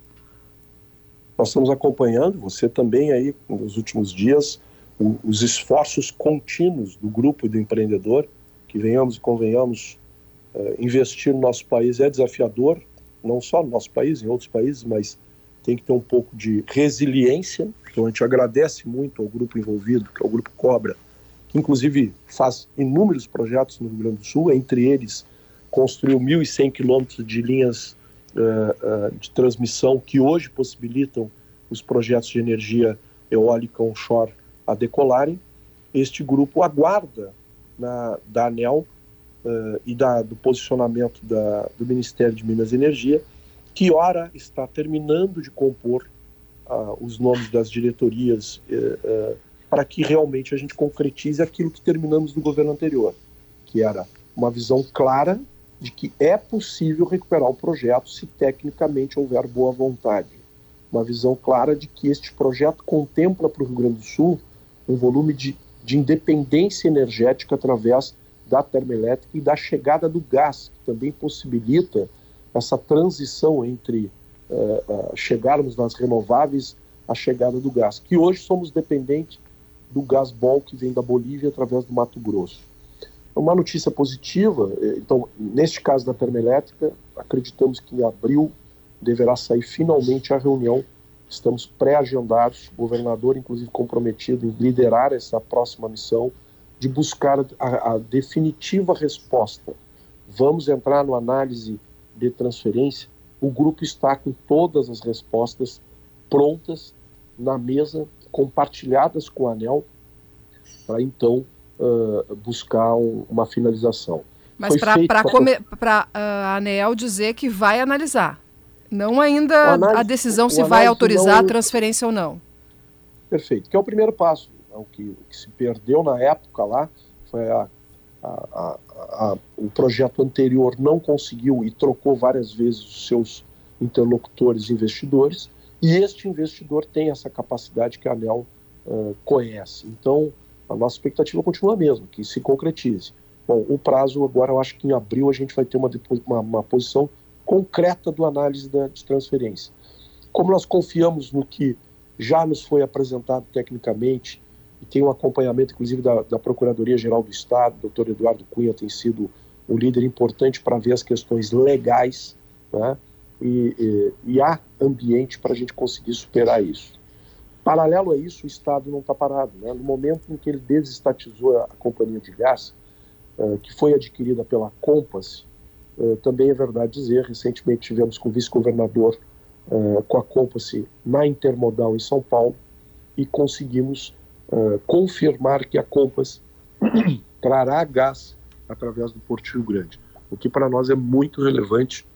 Nós estamos acompanhando, você também aí, nos últimos dias, o, os esforços contínuos do grupo do empreendedor, que venhamos e convenhamos, uh, investir no nosso país é desafiador, não só no nosso país, em outros países, mas tem que ter um pouco de resiliência. Então a gente agradece muito ao grupo envolvido, que é o Grupo Cobra, que inclusive faz inúmeros projetos no Rio Grande do Sul, entre eles construiu 1.100 quilômetros de linhas uh, uh, de transmissão que hoje possibilitam os projetos de energia eólica onshore a decolarem. Este grupo aguarda na, da ANEL uh, e da, do posicionamento da, do Ministério de Minas e Energia, que ora está terminando de compor os nomes das diretorias para que realmente a gente concretize aquilo que terminamos no governo anterior, que era uma visão clara de que é possível recuperar o projeto se tecnicamente houver boa vontade. Uma visão clara de que este projeto contempla para o Rio Grande do Sul um volume de, de independência energética através da termoelétrica e da chegada do gás, que também possibilita essa transição entre uh, uh, chegarmos nas renováveis a chegada do gás, que hoje somos dependentes do gás bol que vem da Bolívia através do Mato Grosso. Uma notícia positiva, eh, então, neste caso da termoelétrica, acreditamos que em abril deverá sair finalmente a reunião. Estamos pré-agendados, o governador, inclusive, comprometido em liderar essa próxima missão de buscar a, a definitiva resposta. Vamos entrar no análise de transferência. O grupo está com todas as respostas prontas na mesa, compartilhadas com o ANEL, para então uh, buscar um, uma finalização. Mas para a uh, ANEL dizer que vai analisar, não ainda análise, a decisão se vai autorizar não... a transferência ou não. Perfeito, que é o primeiro passo. É o, que, o que se perdeu na época lá foi a, a, a, o projeto anterior não conseguiu e trocou várias vezes os seus interlocutores investidores, e este investidor tem essa capacidade que a ANEL uh, conhece. Então, a nossa expectativa continua a mesma, que se concretize. Bom, o prazo agora, eu acho que em abril a gente vai ter uma, uma, uma posição concreta do análise da, de transferência. Como nós confiamos no que já nos foi apresentado tecnicamente, e tem um acompanhamento, inclusive, da, da Procuradoria-Geral do Estado, o doutor Eduardo Cunha tem sido um líder importante para ver as questões legais, né? e, e, e há ambiente para a gente conseguir superar isso. Paralelo a isso, o Estado não está parado. Né? No momento em que ele desestatizou a companhia de gás, uh, que foi adquirida pela Compass, uh, também é verdade dizer, recentemente tivemos com o vice-governador uh, com a Compass na Intermodal em São Paulo e conseguimos confirmar que a Compass trará gás através do Porto Rio Grande, o que para nós é muito relevante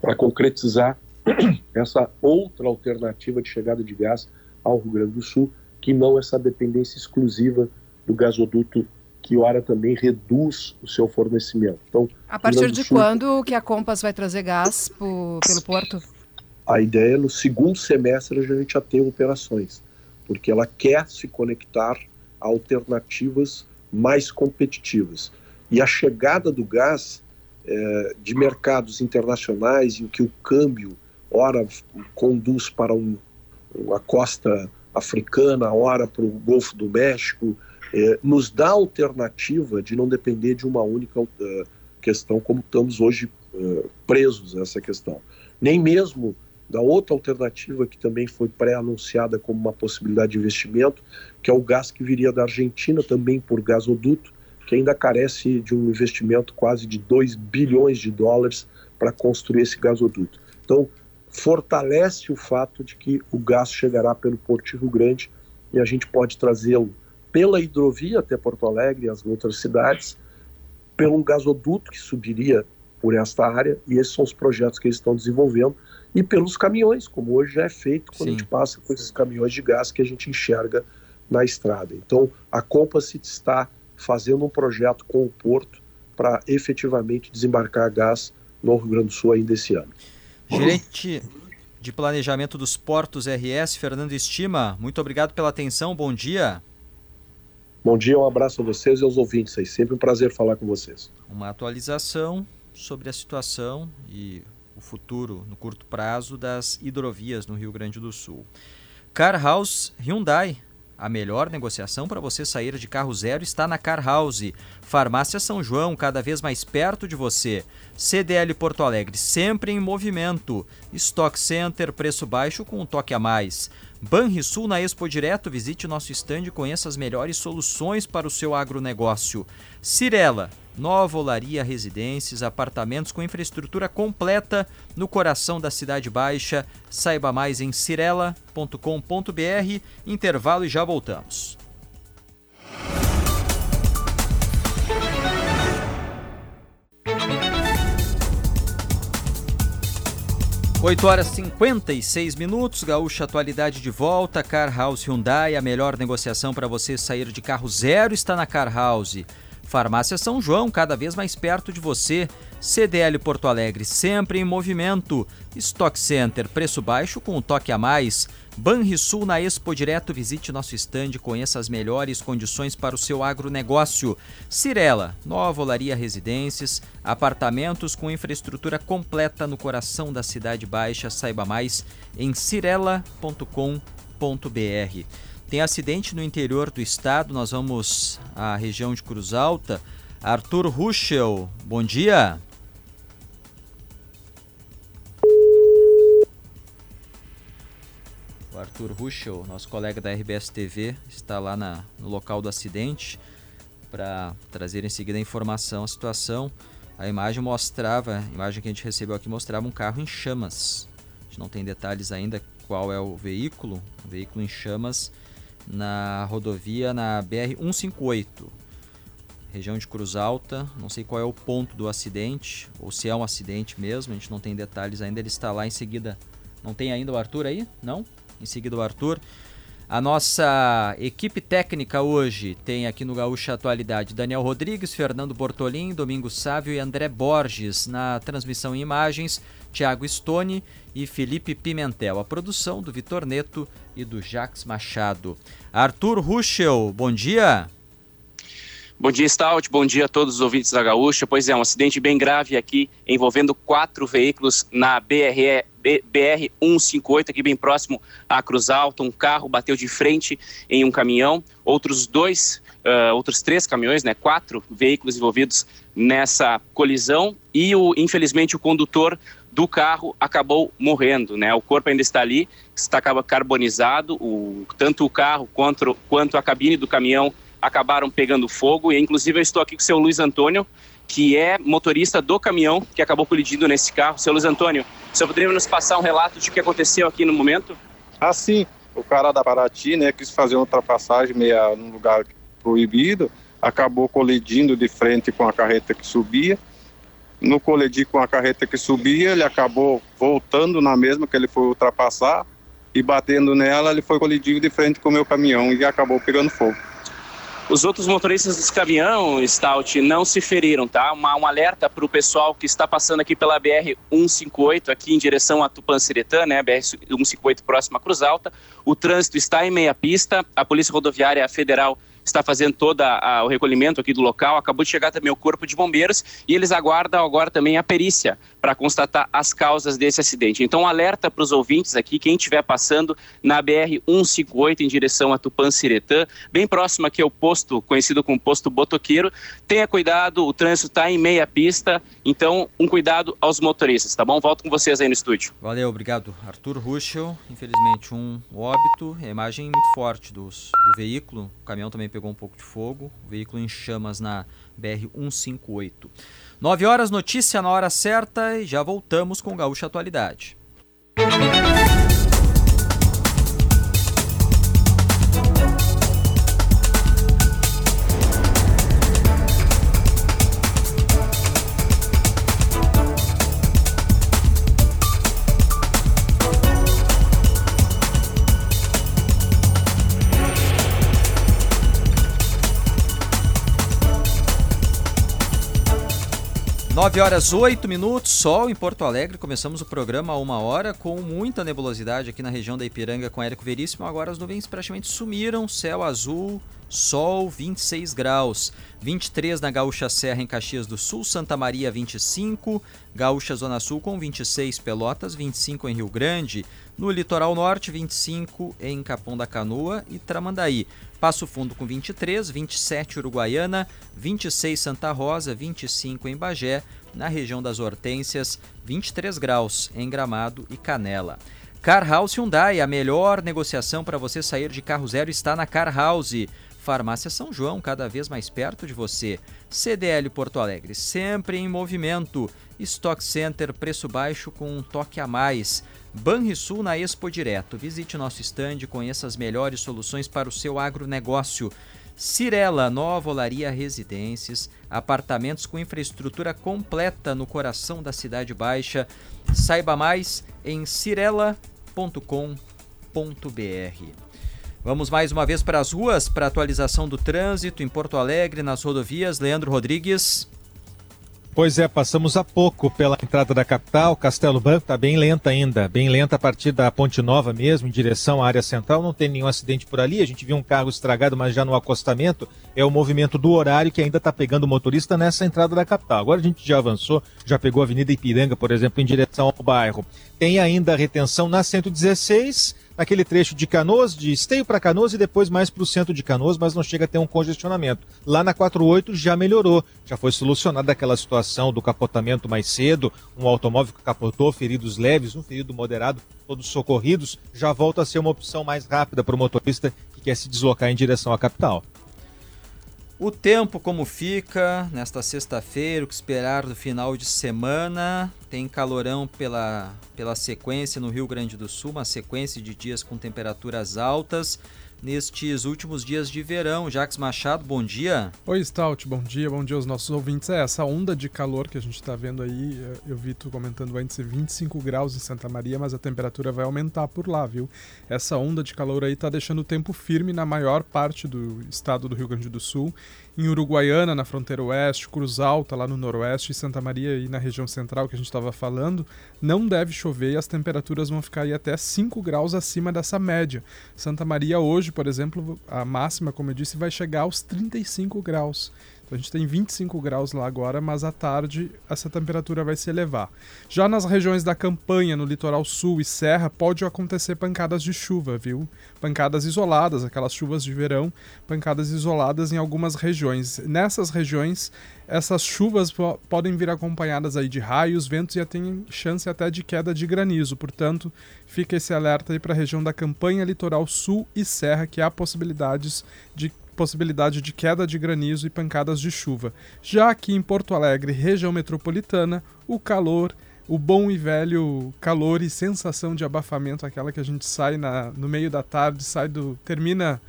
para concretizar essa outra alternativa de chegada de gás ao Rio Grande do Sul, que não essa dependência exclusiva do gasoduto que ora também reduz o seu fornecimento. Então, a partir de Sul, quando que a Compass vai trazer gás pelo porto? A ideia é no segundo semestre a gente já tem operações, porque ela quer se conectar a alternativas mais competitivas. E a chegada do gás é, de mercados internacionais em que o câmbio ora conduz para um a costa africana, ora para o Golfo do México, é, nos dá alternativa de não depender de uma única uh, questão, como estamos hoje uh, presos a essa questão. Nem mesmo da outra alternativa que também foi pré-anunciada como uma possibilidade de investimento, que é o gás que viria da Argentina, também por gasoduto, que ainda carece de um investimento quase de 2 bilhões de dólares para construir esse gasoduto. Então, fortalece o fato de que o gás chegará pelo Porto Rio Grande e a gente pode trazê-lo pela hidrovia até Porto Alegre e as outras cidades, pelo gasoduto que subiria por esta área, e esses são os projetos que eles estão desenvolvendo, e pelos caminhões, como hoje já é feito quando Sim. a gente passa com esses caminhões de gás que a gente enxerga na estrada. Então, a Composite está fazendo um projeto com o Porto para efetivamente desembarcar gás no Rio Grande do Sul ainda esse ano. Gerente de Planejamento dos Portos RS, Fernando Estima, muito obrigado pela atenção, bom dia. Bom dia, um abraço a vocês e aos ouvintes aí, sempre um prazer falar com vocês. Uma atualização sobre a situação e o futuro no curto prazo das hidrovias no Rio Grande do Sul. Car House Hyundai a melhor negociação para você sair de carro zero está na Car House. Farmácia São João, cada vez mais perto de você. CDL Porto Alegre, sempre em movimento. Stock Center, preço baixo com um toque a mais. Banrisul na Expo Direto, visite nosso estande e conheça as melhores soluções para o seu agronegócio. Cirela, Nova Olaria Residências, apartamentos com infraestrutura completa no coração da Cidade Baixa. Saiba mais em cirela.com.br. Intervalo e já voltamos. Oito horas e 56 minutos, Gaúcha Atualidade de volta, Car House Hyundai, a melhor negociação para você sair de carro zero está na Car House. Farmácia São João, cada vez mais perto de você. CDL Porto Alegre, sempre em movimento. Stock Center, preço baixo com um toque a mais. Banrisul na Expo Direto, visite nosso estande, conheça as melhores condições para o seu agronegócio. Cirela, Nova Olaria Residências, apartamentos com infraestrutura completa no coração da Cidade Baixa. Saiba mais em cirela.com.br. Tem acidente no interior do estado, nós vamos à região de Cruz Alta. Arthur Ruschel, bom dia. O Arthur Ruschel, nosso colega da RBS TV, está lá na, no local do acidente para trazer em seguida a informação, a situação. A imagem mostrava, a imagem que a gente recebeu aqui mostrava um carro em chamas. A gente não tem detalhes ainda qual é o veículo, um veículo em chamas na rodovia na BR 158, região de Cruz Alta. Não sei qual é o ponto do acidente, ou se é um acidente mesmo, a gente não tem detalhes ainda. Ele está lá em seguida. Não tem ainda o Arthur aí? Não? em seguida o Arthur. A nossa equipe técnica hoje tem aqui no Gaúcha Atualidade Daniel Rodrigues, Fernando Bortolim, Domingo Sávio e André Borges. Na transmissão em imagens, Tiago Stone e Felipe Pimentel. A produção do Vitor Neto e do Jax Machado. Arthur Ruschel, bom dia. Bom dia, Stout. Bom dia a todos os ouvintes da Gaúcha. Pois é, um acidente bem grave aqui envolvendo quatro veículos na BRE BR-158, aqui bem próximo à Cruz Alta. Um carro bateu de frente em um caminhão. Outros dois, uh, outros três caminhões, né, quatro veículos envolvidos nessa colisão. E, o, infelizmente, o condutor do carro acabou morrendo, né? O corpo ainda está ali, está carbonizado, o, tanto o carro quanto, quanto a cabine do caminhão acabaram pegando fogo. E, inclusive, eu estou aqui com o seu Luiz Antônio, que é motorista do caminhão que acabou colidindo nesse carro. Seu Luiz Antônio, senhor poderia nos passar um relato de o que aconteceu aqui no momento? Ah, sim. O cara da Paraty, né, quis fazer uma ultrapassagem meia num lugar proibido, acabou colidindo de frente com a carreta que subia. No colidir com a carreta que subia, ele acabou voltando na mesma que ele foi ultrapassar e batendo nela, ele foi colidindo de frente com o meu caminhão e acabou pegando fogo. Os outros motoristas dos caminhão, Stout, não se feriram, tá? Uma, um alerta para o pessoal que está passando aqui pela BR-158, aqui em direção a Tupanciretã, né? BR-158 próxima à Cruz Alta. O trânsito está em meia pista. A Polícia Rodoviária Federal está fazendo todo o recolhimento aqui do local. Acabou de chegar também o Corpo de Bombeiros e eles aguardam agora também a perícia para constatar as causas desse acidente. Então, alerta para os ouvintes aqui, quem estiver passando na BR-158 em direção a Tupanciretã, bem próximo aqui ao posto, conhecido como posto Botoqueiro, tenha cuidado, o trânsito está em meia pista, então um cuidado aos motoristas, tá bom? Volto com vocês aí no estúdio. Valeu, obrigado. Arthur Ruschel, infelizmente um óbito, a imagem muito forte dos, do veículo, o caminhão também pegou um pouco de fogo, o veículo em chamas na BR-158. 9 horas, notícia na hora certa e já voltamos com Gaúcha Atualidade. 9 horas 8 minutos, sol em Porto Alegre. Começamos o programa a uma hora com muita nebulosidade aqui na região da Ipiranga com Érico Veríssimo. Agora as nuvens praticamente sumiram, céu azul, sol 26 graus. 23 na Gaúcha Serra em Caxias do Sul, Santa Maria 25, Gaúcha Zona Sul com 26, Pelotas 25 em Rio Grande, no litoral norte 25 em Capão da Canoa e Tramandaí. Passo Fundo com 23, 27 Uruguaiana, 26 Santa Rosa, 25 em Bagé, na região das Hortênsias, 23 graus em Gramado e Canela. Car House Hyundai, a melhor negociação para você sair de carro zero está na Car House. Farmácia São João, cada vez mais perto de você. CDL Porto Alegre, sempre em movimento. Stock Center, preço baixo com um toque a mais. Banrisul na Expo Direto. Visite nosso estande e conheça as melhores soluções para o seu agronegócio. Cirela, Nova Olaria Residências, apartamentos com infraestrutura completa no coração da Cidade Baixa. Saiba mais em cirela.com.br. Vamos mais uma vez para as ruas para atualização do trânsito em Porto Alegre, nas rodovias. Leandro Rodrigues. Pois é, passamos há pouco pela entrada da capital. Castelo Branco está bem lenta ainda, bem lenta a partir da Ponte Nova mesmo, em direção à área central. Não tem nenhum acidente por ali. A gente viu um carro estragado, mas já no acostamento. É o movimento do horário que ainda está pegando o motorista nessa entrada da capital. Agora a gente já avançou, já pegou a Avenida Ipiranga, por exemplo, em direção ao bairro. Tem ainda a retenção na 116 naquele trecho de Canoas, de Esteio para Canoas e depois mais para o centro de Canoas, mas não chega a ter um congestionamento. Lá na 48 já melhorou, já foi solucionada aquela situação do capotamento mais cedo, um automóvel que capotou, feridos leves, um ferido moderado, todos socorridos, já volta a ser uma opção mais rápida para o motorista que quer se deslocar em direção à capital. O tempo como fica nesta sexta-feira, o que esperar do final de semana? Tem calorão pela, pela sequência no Rio Grande do Sul, uma sequência de dias com temperaturas altas nestes últimos dias de verão. Jacques Machado, bom dia. Oi, Stout, bom dia, bom dia aos nossos ouvintes. É, essa onda de calor que a gente está vendo aí, é, eu vi tu comentando antes, 25 graus em Santa Maria, mas a temperatura vai aumentar por lá, viu? Essa onda de calor aí está deixando o tempo firme na maior parte do estado do Rio Grande do Sul em Uruguaiana, na fronteira oeste, Cruz Alta, lá no noroeste, e Santa Maria, e na região central que a gente estava falando, não deve chover e as temperaturas vão ficar aí até 5 graus acima dessa média. Santa Maria hoje, por exemplo, a máxima, como eu disse, vai chegar aos 35 graus. Então a gente tem 25 graus lá agora, mas à tarde essa temperatura vai se elevar. Já nas regiões da campanha, no litoral sul e serra, pode acontecer pancadas de chuva, viu? Pancadas isoladas, aquelas chuvas de verão, pancadas isoladas em algumas regiões. Nessas regiões, essas chuvas podem vir acompanhadas aí de raios, ventos e tem chance até de queda de granizo. Portanto, fica esse alerta aí para a região da campanha, litoral sul e serra, que há possibilidades de possibilidade de queda de granizo e pancadas de chuva. Já aqui em Porto Alegre, região metropolitana, o calor, o bom e velho calor e sensação de abafamento, aquela que a gente sai na, no meio da tarde, sai do. termina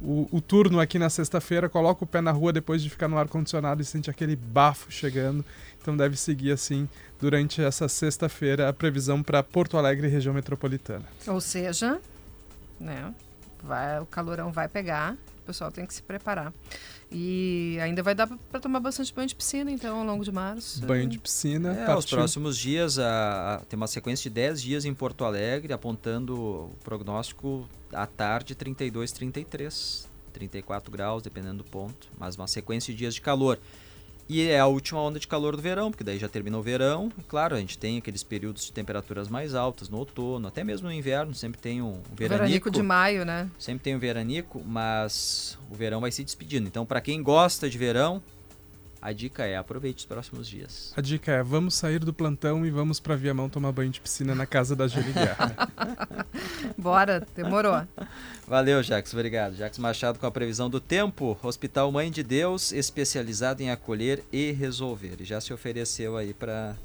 o, o turno aqui na sexta-feira, coloca o pé na rua depois de ficar no ar-condicionado e sente aquele bafo chegando. Então deve seguir assim durante essa sexta-feira a previsão para Porto Alegre região metropolitana. Ou seja, né, vai, o calorão vai pegar o pessoal tem que se preparar. E ainda vai dar para tomar bastante banho de piscina, então, ao longo de março. Banho de piscina. É, os próximos dias, a, a, tem uma sequência de 10 dias em Porto Alegre, apontando o prognóstico à tarde 32, 33, 34 graus, dependendo do ponto, mas uma sequência de dias de calor. E é a última onda de calor do verão, porque daí já termina o verão. E claro, a gente tem aqueles períodos de temperaturas mais altas no outono, até mesmo no inverno, sempre tem um veranico. Veranico de maio, né? Sempre tem um veranico, mas o verão vai se despedindo. Então, para quem gosta de verão, a dica é aproveite os próximos dias. A dica é vamos sair do plantão e vamos para Viamão tomar banho de piscina na casa da Júlia Guerra. Bora, demorou. Valeu, Jax, obrigado. Jax Machado com a previsão do tempo. Hospital Mãe de Deus, especializado em acolher e resolver. E já se ofereceu aí para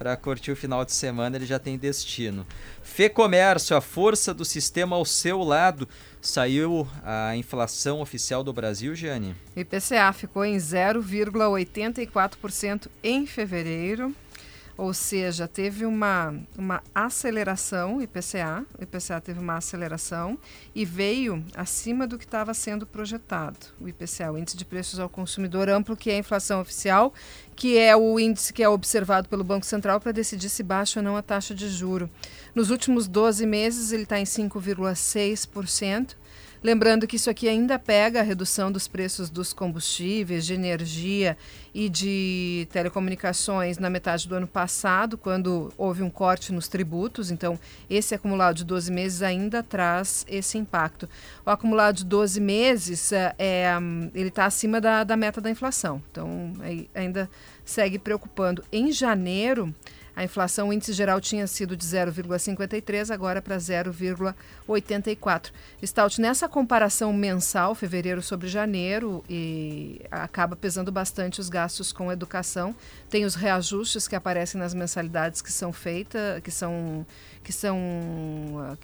para curtir o final de semana, ele já tem destino. Fê Comércio, a força do sistema ao seu lado. Saiu a inflação oficial do Brasil, Giane? IPCA ficou em 0,84% em fevereiro. Ou seja, teve uma, uma aceleração, IPCA, o IPCA teve uma aceleração e veio acima do que estava sendo projetado. O IPCA, o Índice de Preços ao Consumidor Amplo, que é a inflação oficial, que é o índice que é observado pelo Banco Central para decidir se baixa ou não a taxa de juro. Nos últimos 12 meses, ele está em 5,6%. Lembrando que isso aqui ainda pega a redução dos preços dos combustíveis, de energia e de telecomunicações na metade do ano passado, quando houve um corte nos tributos. Então, esse acumulado de 12 meses ainda traz esse impacto. O acumulado de 12 meses, é, é ele está acima da, da meta da inflação. Então, ainda segue preocupando. Em janeiro, a inflação, o índice geral tinha sido de 0,53, agora para 0,84. Stout, nessa comparação mensal, fevereiro sobre janeiro, e acaba pesando bastante os gastos com educação. Tem os reajustes que aparecem nas mensalidades que são feitas, que são que são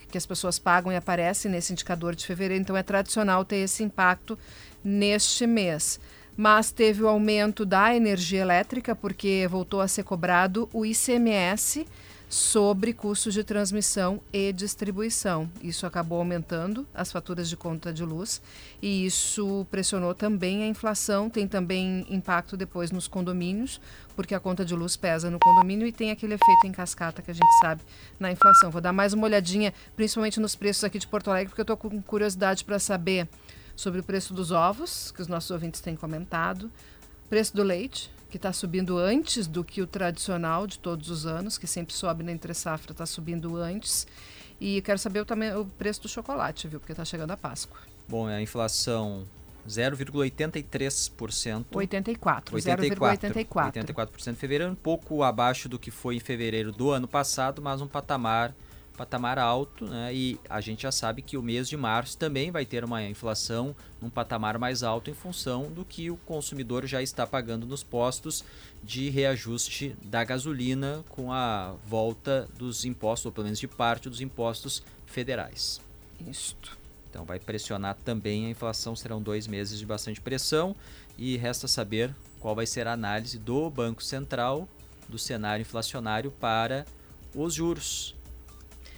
que as pessoas pagam e aparecem nesse indicador de fevereiro. Então é tradicional ter esse impacto neste mês mas teve o aumento da energia elétrica, porque voltou a ser cobrado o ICMS sobre custos de transmissão e distribuição. Isso acabou aumentando as faturas de conta de luz e isso pressionou também a inflação. Tem também impacto depois nos condomínios, porque a conta de luz pesa no condomínio e tem aquele efeito em cascata que a gente sabe na inflação. Vou dar mais uma olhadinha, principalmente nos preços aqui de Porto Alegre, porque eu estou com curiosidade para saber sobre o preço dos ovos, que os nossos ouvintes têm comentado, preço do leite, que está subindo antes do que o tradicional de todos os anos, que sempre sobe na entre safra, está subindo antes. E quero saber também, o preço do chocolate, viu? Porque está chegando a Páscoa. Bom, a inflação 0,83%. 84, 84, 0,84%. 84% em fevereiro, um pouco abaixo do que foi em fevereiro do ano passado, mas um patamar patamar alto, né? E a gente já sabe que o mês de março também vai ter uma inflação num patamar mais alto em função do que o consumidor já está pagando nos postos de reajuste da gasolina com a volta dos impostos, ou pelo menos de parte dos impostos federais. Isto. Então vai pressionar também a inflação, serão dois meses de bastante pressão e resta saber qual vai ser a análise do Banco Central do cenário inflacionário para os juros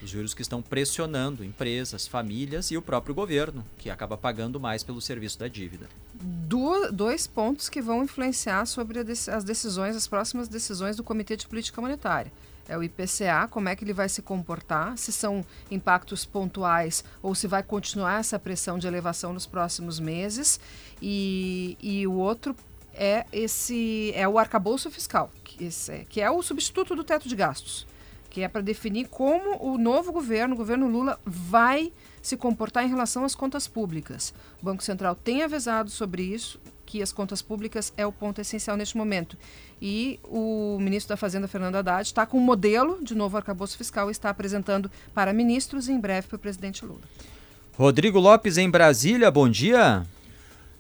os juros que estão pressionando empresas, famílias e o próprio governo, que acaba pagando mais pelo serviço da dívida. Do, dois pontos que vão influenciar sobre as decisões, as próximas decisões do Comitê de Política Monetária. É o IPCA, como é que ele vai se comportar, se são impactos pontuais ou se vai continuar essa pressão de elevação nos próximos meses. E, e o outro é esse é o arcabouço fiscal, que, esse, que é o substituto do teto de gastos que é para definir como o novo governo, o governo Lula, vai se comportar em relação às contas públicas. O Banco Central tem avisado sobre isso, que as contas públicas é o ponto essencial neste momento. E o ministro da Fazenda, Fernando Haddad, está com um modelo de novo arcabouço fiscal e está apresentando para ministros e em breve para o presidente Lula. Rodrigo Lopes, em Brasília, bom dia.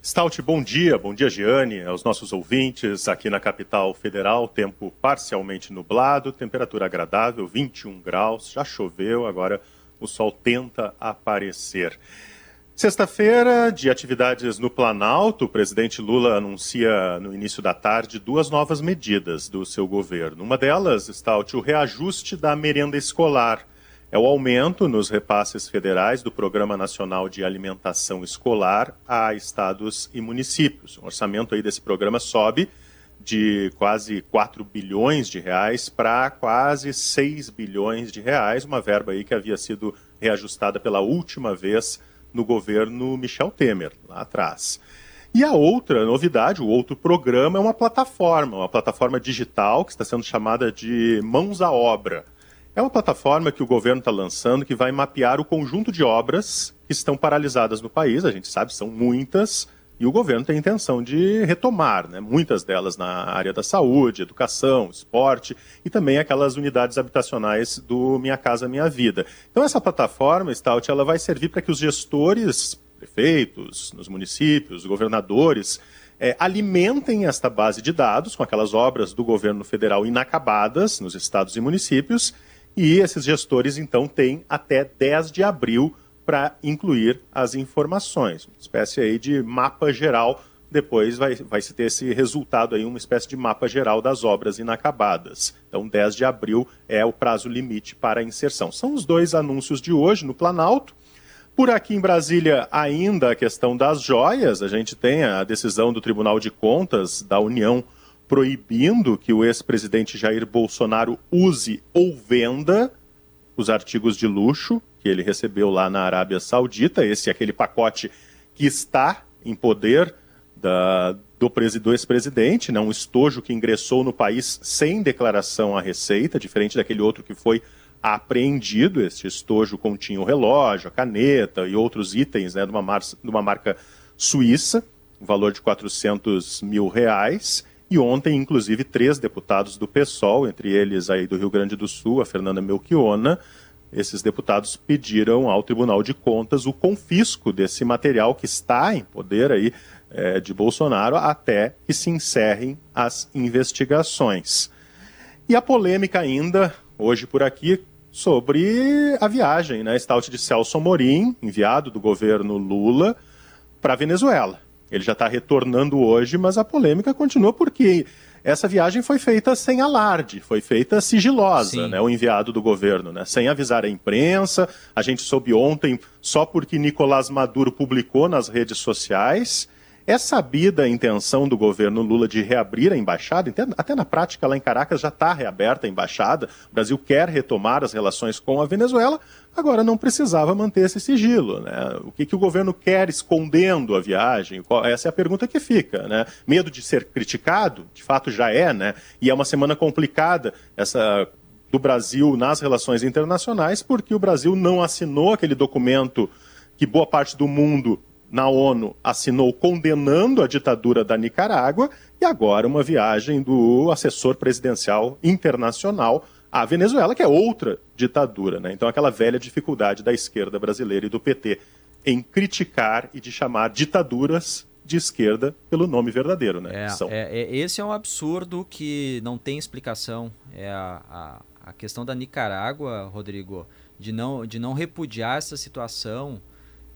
Stout, bom dia, bom dia Giane, aos nossos ouvintes aqui na capital federal, tempo parcialmente nublado, temperatura agradável, 21 graus, já choveu, agora o sol tenta aparecer. Sexta-feira, de atividades no Planalto, o presidente Lula anuncia no início da tarde duas novas medidas do seu governo. Uma delas, Stout, o reajuste da merenda escolar é o aumento nos repasses federais do Programa Nacional de Alimentação Escolar a estados e municípios. O orçamento aí desse programa sobe de quase 4 bilhões de reais para quase 6 bilhões de reais, uma verba aí que havia sido reajustada pela última vez no governo Michel Temer, lá atrás. E a outra novidade, o outro programa, é uma plataforma, uma plataforma digital que está sendo chamada de Mãos à Obra. É uma plataforma que o governo está lançando que vai mapear o conjunto de obras que estão paralisadas no país. A gente sabe, são muitas, e o governo tem intenção de retomar, né? muitas delas na área da saúde, educação, esporte e também aquelas unidades habitacionais do Minha Casa Minha Vida. Então essa plataforma, Stout, ela vai servir para que os gestores, prefeitos, nos municípios, governadores, é, alimentem esta base de dados com aquelas obras do governo federal inacabadas nos estados e municípios e esses gestores, então, têm até 10 de abril para incluir as informações. Uma espécie aí de mapa geral. Depois vai, vai se ter esse resultado aí, uma espécie de mapa geral das obras inacabadas. Então, 10 de abril é o prazo limite para a inserção. São os dois anúncios de hoje no Planalto. Por aqui em Brasília, ainda a questão das joias. A gente tem a decisão do Tribunal de Contas da União proibindo que o ex-presidente Jair Bolsonaro use ou venda os artigos de luxo que ele recebeu lá na Arábia Saudita. Esse é aquele pacote que está em poder da, do, do ex-presidente, né? um estojo que ingressou no país sem declaração à Receita, diferente daquele outro que foi apreendido. Este estojo continha o relógio, a caneta e outros itens né, de, uma mar, de uma marca suíça, valor de 400 mil reais. E ontem, inclusive, três deputados do PSOL, entre eles aí do Rio Grande do Sul, a Fernanda Melchiona, esses deputados pediram ao Tribunal de Contas o confisco desse material que está em poder aí é, de Bolsonaro até que se encerrem as investigações. E a polêmica ainda, hoje por aqui, sobre a viagem, né, Stout de Celso Amorim, enviado do governo Lula, para Venezuela. Ele já está retornando hoje, mas a polêmica continua porque essa viagem foi feita sem alarde, foi feita sigilosa, né, o enviado do governo, né, sem avisar a imprensa. A gente soube ontem, só porque Nicolás Maduro publicou nas redes sociais. É sabida a intenção do governo Lula de reabrir a embaixada, até na prática lá em Caracas já está reaberta a embaixada. O Brasil quer retomar as relações com a Venezuela, agora não precisava manter esse sigilo. Né? O que, que o governo quer escondendo a viagem? Essa é a pergunta que fica. Né? Medo de ser criticado, de fato já é, né? e é uma semana complicada essa do Brasil nas relações internacionais, porque o Brasil não assinou aquele documento que boa parte do mundo na ONU assinou condenando a ditadura da Nicarágua e agora uma viagem do assessor presidencial internacional à Venezuela, que é outra ditadura. Né? Então, aquela velha dificuldade da esquerda brasileira e do PT em criticar e de chamar ditaduras de esquerda pelo nome verdadeiro. Né? É, São... é, é, esse é um absurdo que não tem explicação. É a, a, a questão da Nicarágua, Rodrigo, de não, de não repudiar essa situação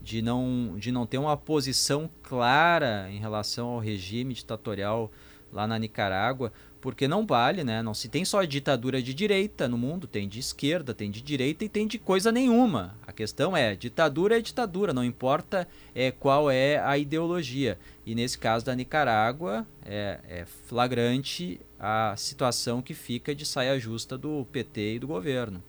de não, de não ter uma posição clara em relação ao regime ditatorial lá na Nicarágua, porque não vale, né? Não se tem só ditadura de direita no mundo, tem de esquerda, tem de direita e tem de coisa nenhuma. A questão é, ditadura é ditadura, não importa é, qual é a ideologia. E nesse caso da Nicarágua, é, é flagrante a situação que fica de saia justa do PT e do governo.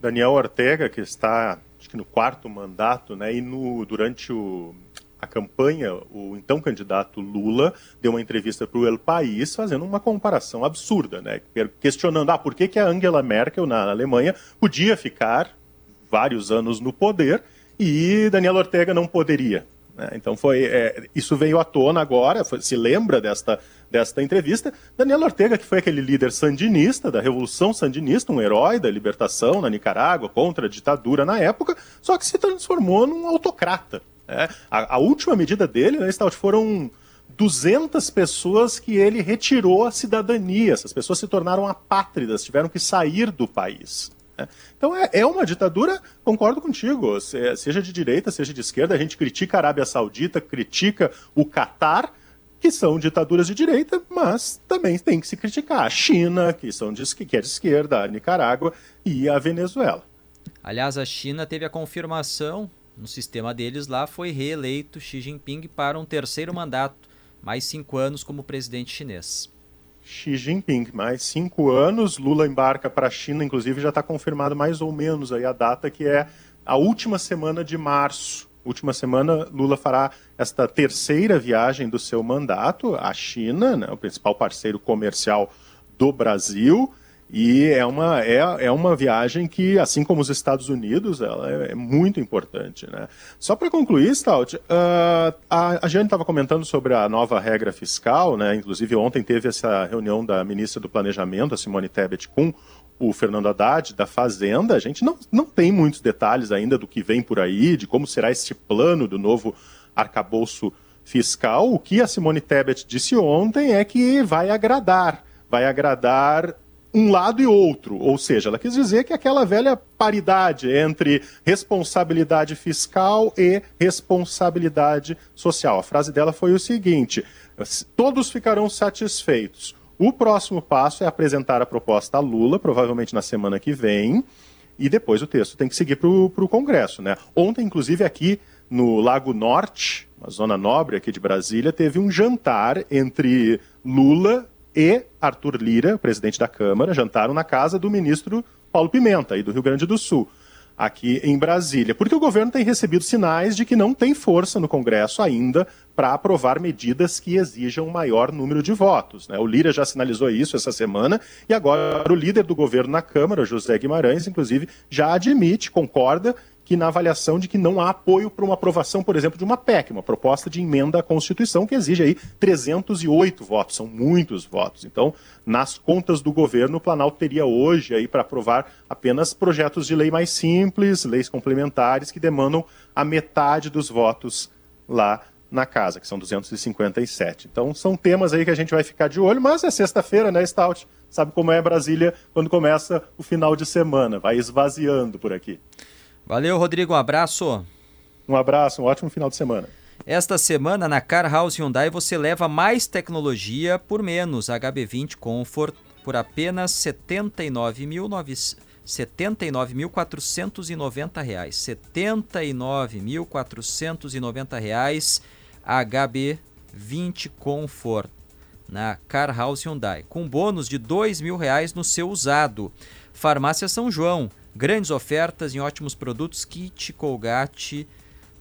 Daniel Ortega, que está que no quarto mandato, né, e no, durante o, a campanha, o então candidato Lula deu uma entrevista para o El País fazendo uma comparação absurda, né, questionando ah, por que, que a Angela Merkel, na Alemanha, podia ficar vários anos no poder e Daniel Ortega não poderia. Né? Então foi é, isso veio à tona agora, foi, se lembra desta, desta entrevista. Daniel Ortega, que foi aquele líder sandinista, da Revolução Sandinista, um herói da libertação na Nicarágua, contra a ditadura na época, só que se transformou num autocrata. Né? A, a, última medida dele, né, Stout, foram 200 pessoas que ele retirou a cidadania. Essas pessoas se tornaram apátridas, tiveram que sair do país. Né? Então é, é, uma ditadura, concordo contigo, seja de direita, seja de esquerda, a gente critica a Arábia Saudita, critica o Catar, que são ditaduras de direita, mas também tem que se criticar a China, que, são de, que é de esquerda, a Nicarágua e a Venezuela. Aliás, a China teve a confirmação no sistema deles lá, foi reeleito Xi Jinping para um terceiro mandato, mais cinco anos como presidente chinês. Xi Jinping, mais cinco anos. Lula embarca para a China, inclusive já está confirmado mais ou menos aí a data, que é a última semana de março. Última semana, Lula fará esta terceira viagem do seu mandato à China, né, o principal parceiro comercial do Brasil. E é uma, é, é uma viagem que, assim como os Estados Unidos, ela é, é muito importante. Né? Só para concluir, Stout, uh, a, a Jane estava comentando sobre a nova regra fiscal, né? inclusive ontem teve essa reunião da ministra do Planejamento, a Simone Tebet, com o Fernando Haddad, da Fazenda. A gente não, não tem muitos detalhes ainda do que vem por aí, de como será este plano do novo arcabouço fiscal. O que a Simone Tebet disse ontem é que vai agradar, vai agradar um lado e outro, ou seja, ela quis dizer que aquela velha paridade entre responsabilidade fiscal e responsabilidade social. A frase dela foi o seguinte: todos ficarão satisfeitos. O próximo passo é apresentar a proposta a Lula, provavelmente na semana que vem, e depois o texto tem que seguir para o Congresso. Né? Ontem, inclusive, aqui no Lago Norte, uma zona nobre aqui de Brasília, teve um jantar entre Lula e Arthur Lira, presidente da Câmara, jantaram na casa do ministro Paulo Pimenta, aí do Rio Grande do Sul aqui em Brasília, porque o governo tem recebido sinais de que não tem força no Congresso ainda para aprovar medidas que exijam um maior número de votos. Né? O Lira já sinalizou isso essa semana e agora o líder do governo na Câmara, José Guimarães, inclusive, já admite, concorda que na avaliação de que não há apoio para uma aprovação, por exemplo, de uma PEC, uma proposta de emenda à Constituição, que exige aí 308 votos, são muitos votos. Então, nas contas do governo, o Planalto teria hoje aí para aprovar apenas projetos de lei mais simples, leis complementares que demandam a metade dos votos lá na casa, que são 257. Então, são temas aí que a gente vai ficar de olho, mas é sexta-feira, né, Stout? Sabe como é Brasília quando começa o final de semana, vai esvaziando por aqui. Valeu, Rodrigo. Um abraço. Um abraço, um ótimo final de semana. Esta semana na Car House Hyundai você leva mais tecnologia por menos. HB20 Comfort por apenas 79.490 reais. 79.490 reais. HB20 Comfort na Car House Hyundai, com bônus de 2.000 reais no seu usado. Farmácia São João, Grandes ofertas em ótimos produtos Kit Colgate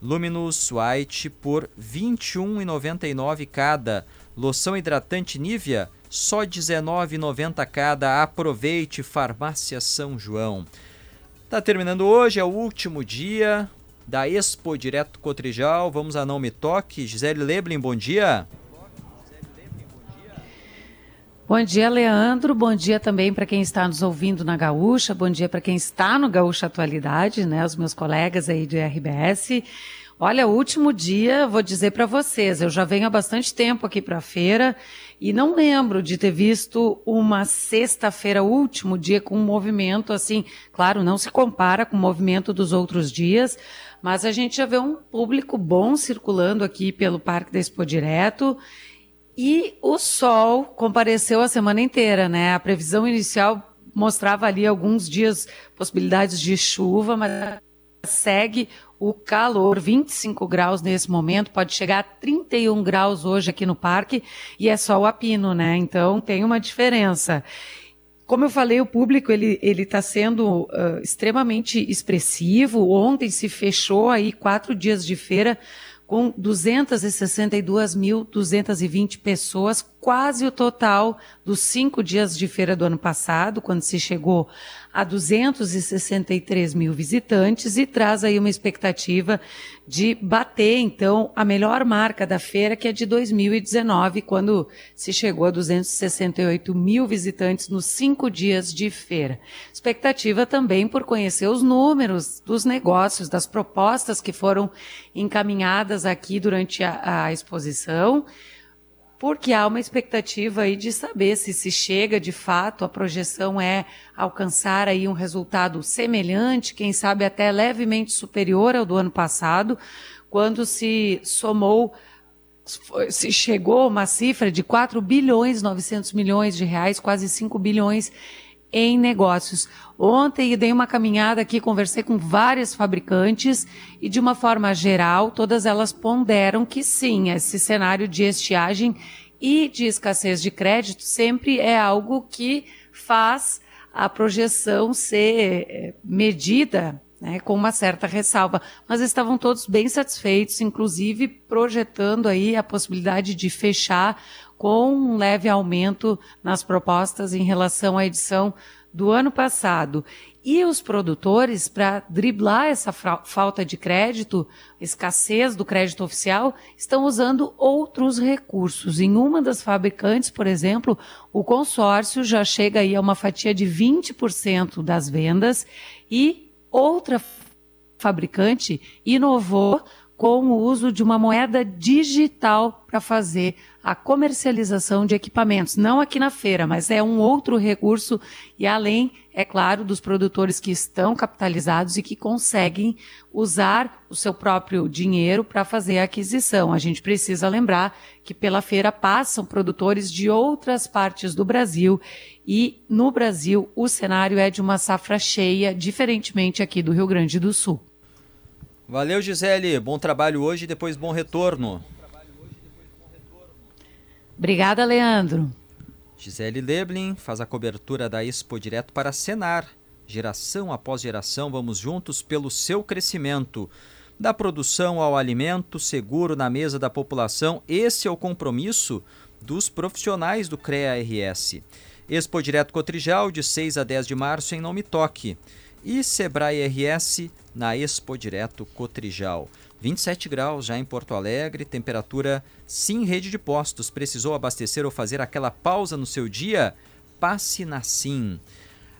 Luminous White por R$ 21,99 cada. Loção hidratante Nivea só R$ 19,90 cada. Aproveite Farmácia São João. Tá terminando hoje, é o último dia da Expo Direto Cotrijal. Vamos a Não Me Toque. Gisele Leblin, bom dia. Bom dia, Leandro. Bom dia também para quem está nos ouvindo na Gaúcha. Bom dia para quem está no Gaúcha Atualidade, né? Os meus colegas aí de RBS. Olha, último dia, vou dizer para vocês, eu já venho há bastante tempo aqui para a feira e não lembro de ter visto uma sexta-feira, último dia, com um movimento assim. Claro, não se compara com o movimento dos outros dias, mas a gente já vê um público bom circulando aqui pelo Parque da Expo Direto e o sol compareceu a semana inteira, né? A previsão inicial mostrava ali alguns dias possibilidades de chuva, mas segue o calor, 25 graus nesse momento, pode chegar a 31 graus hoje aqui no parque, e é só o apino, né? Então tem uma diferença. Como eu falei, o público ele ele está sendo uh, extremamente expressivo. Ontem se fechou aí quatro dias de feira com 262.220 pessoas, quase o total dos cinco dias de feira do ano passado, quando se chegou a 263 mil visitantes e traz aí uma expectativa de bater, então, a melhor marca da feira, que é de 2019, quando se chegou a 268 mil visitantes nos cinco dias de feira. Expectativa também por conhecer os números dos negócios, das propostas que foram encaminhadas aqui durante a, a exposição porque há uma expectativa aí de saber se se chega de fato, a projeção é alcançar aí um resultado semelhante, quem sabe até levemente superior ao do ano passado, quando se somou se chegou uma cifra de 4 bilhões 900 milhões de reais, quase 5 bilhões em negócios. Ontem dei uma caminhada aqui, conversei com várias fabricantes e de uma forma geral, todas elas ponderam que sim, esse cenário de estiagem e de escassez de crédito sempre é algo que faz a projeção ser eh, medida né, com uma certa ressalva, mas estavam todos bem satisfeitos, inclusive projetando aí a possibilidade de fechar com um leve aumento nas propostas em relação à edição do ano passado. E os produtores, para driblar essa falta de crédito, escassez do crédito oficial, estão usando outros recursos. Em uma das fabricantes, por exemplo, o consórcio já chega aí a uma fatia de 20% das vendas e outra fabricante inovou com o uso de uma moeda digital para fazer a comercialização de equipamentos. Não aqui na feira, mas é um outro recurso e além, é claro, dos produtores que estão capitalizados e que conseguem usar o seu próprio dinheiro para fazer a aquisição. A gente precisa lembrar que pela feira passam produtores de outras partes do Brasil e no Brasil o cenário é de uma safra cheia, diferentemente aqui do Rio Grande do Sul. Valeu, Gisele. Bom trabalho hoje e depois bom retorno. Obrigada, Leandro. Gisele Leblin faz a cobertura da Expo direto para Senar. Geração após geração, vamos juntos pelo seu crescimento. Da produção ao alimento seguro na mesa da população, esse é o compromisso dos profissionais do CREA-RS. Expo Direto Cotrijal, de 6 a 10 de março, em Nome Toque. E Sebrae RS na Expo Direto Cotrijal. 27 graus já em Porto Alegre, temperatura sim rede de postos. Precisou abastecer ou fazer aquela pausa no seu dia? Passe na Sim.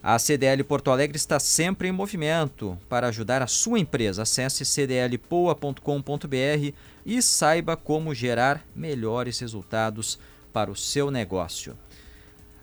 A CDL Porto Alegre está sempre em movimento para ajudar a sua empresa. Acesse cdlpoa.com.br e saiba como gerar melhores resultados para o seu negócio.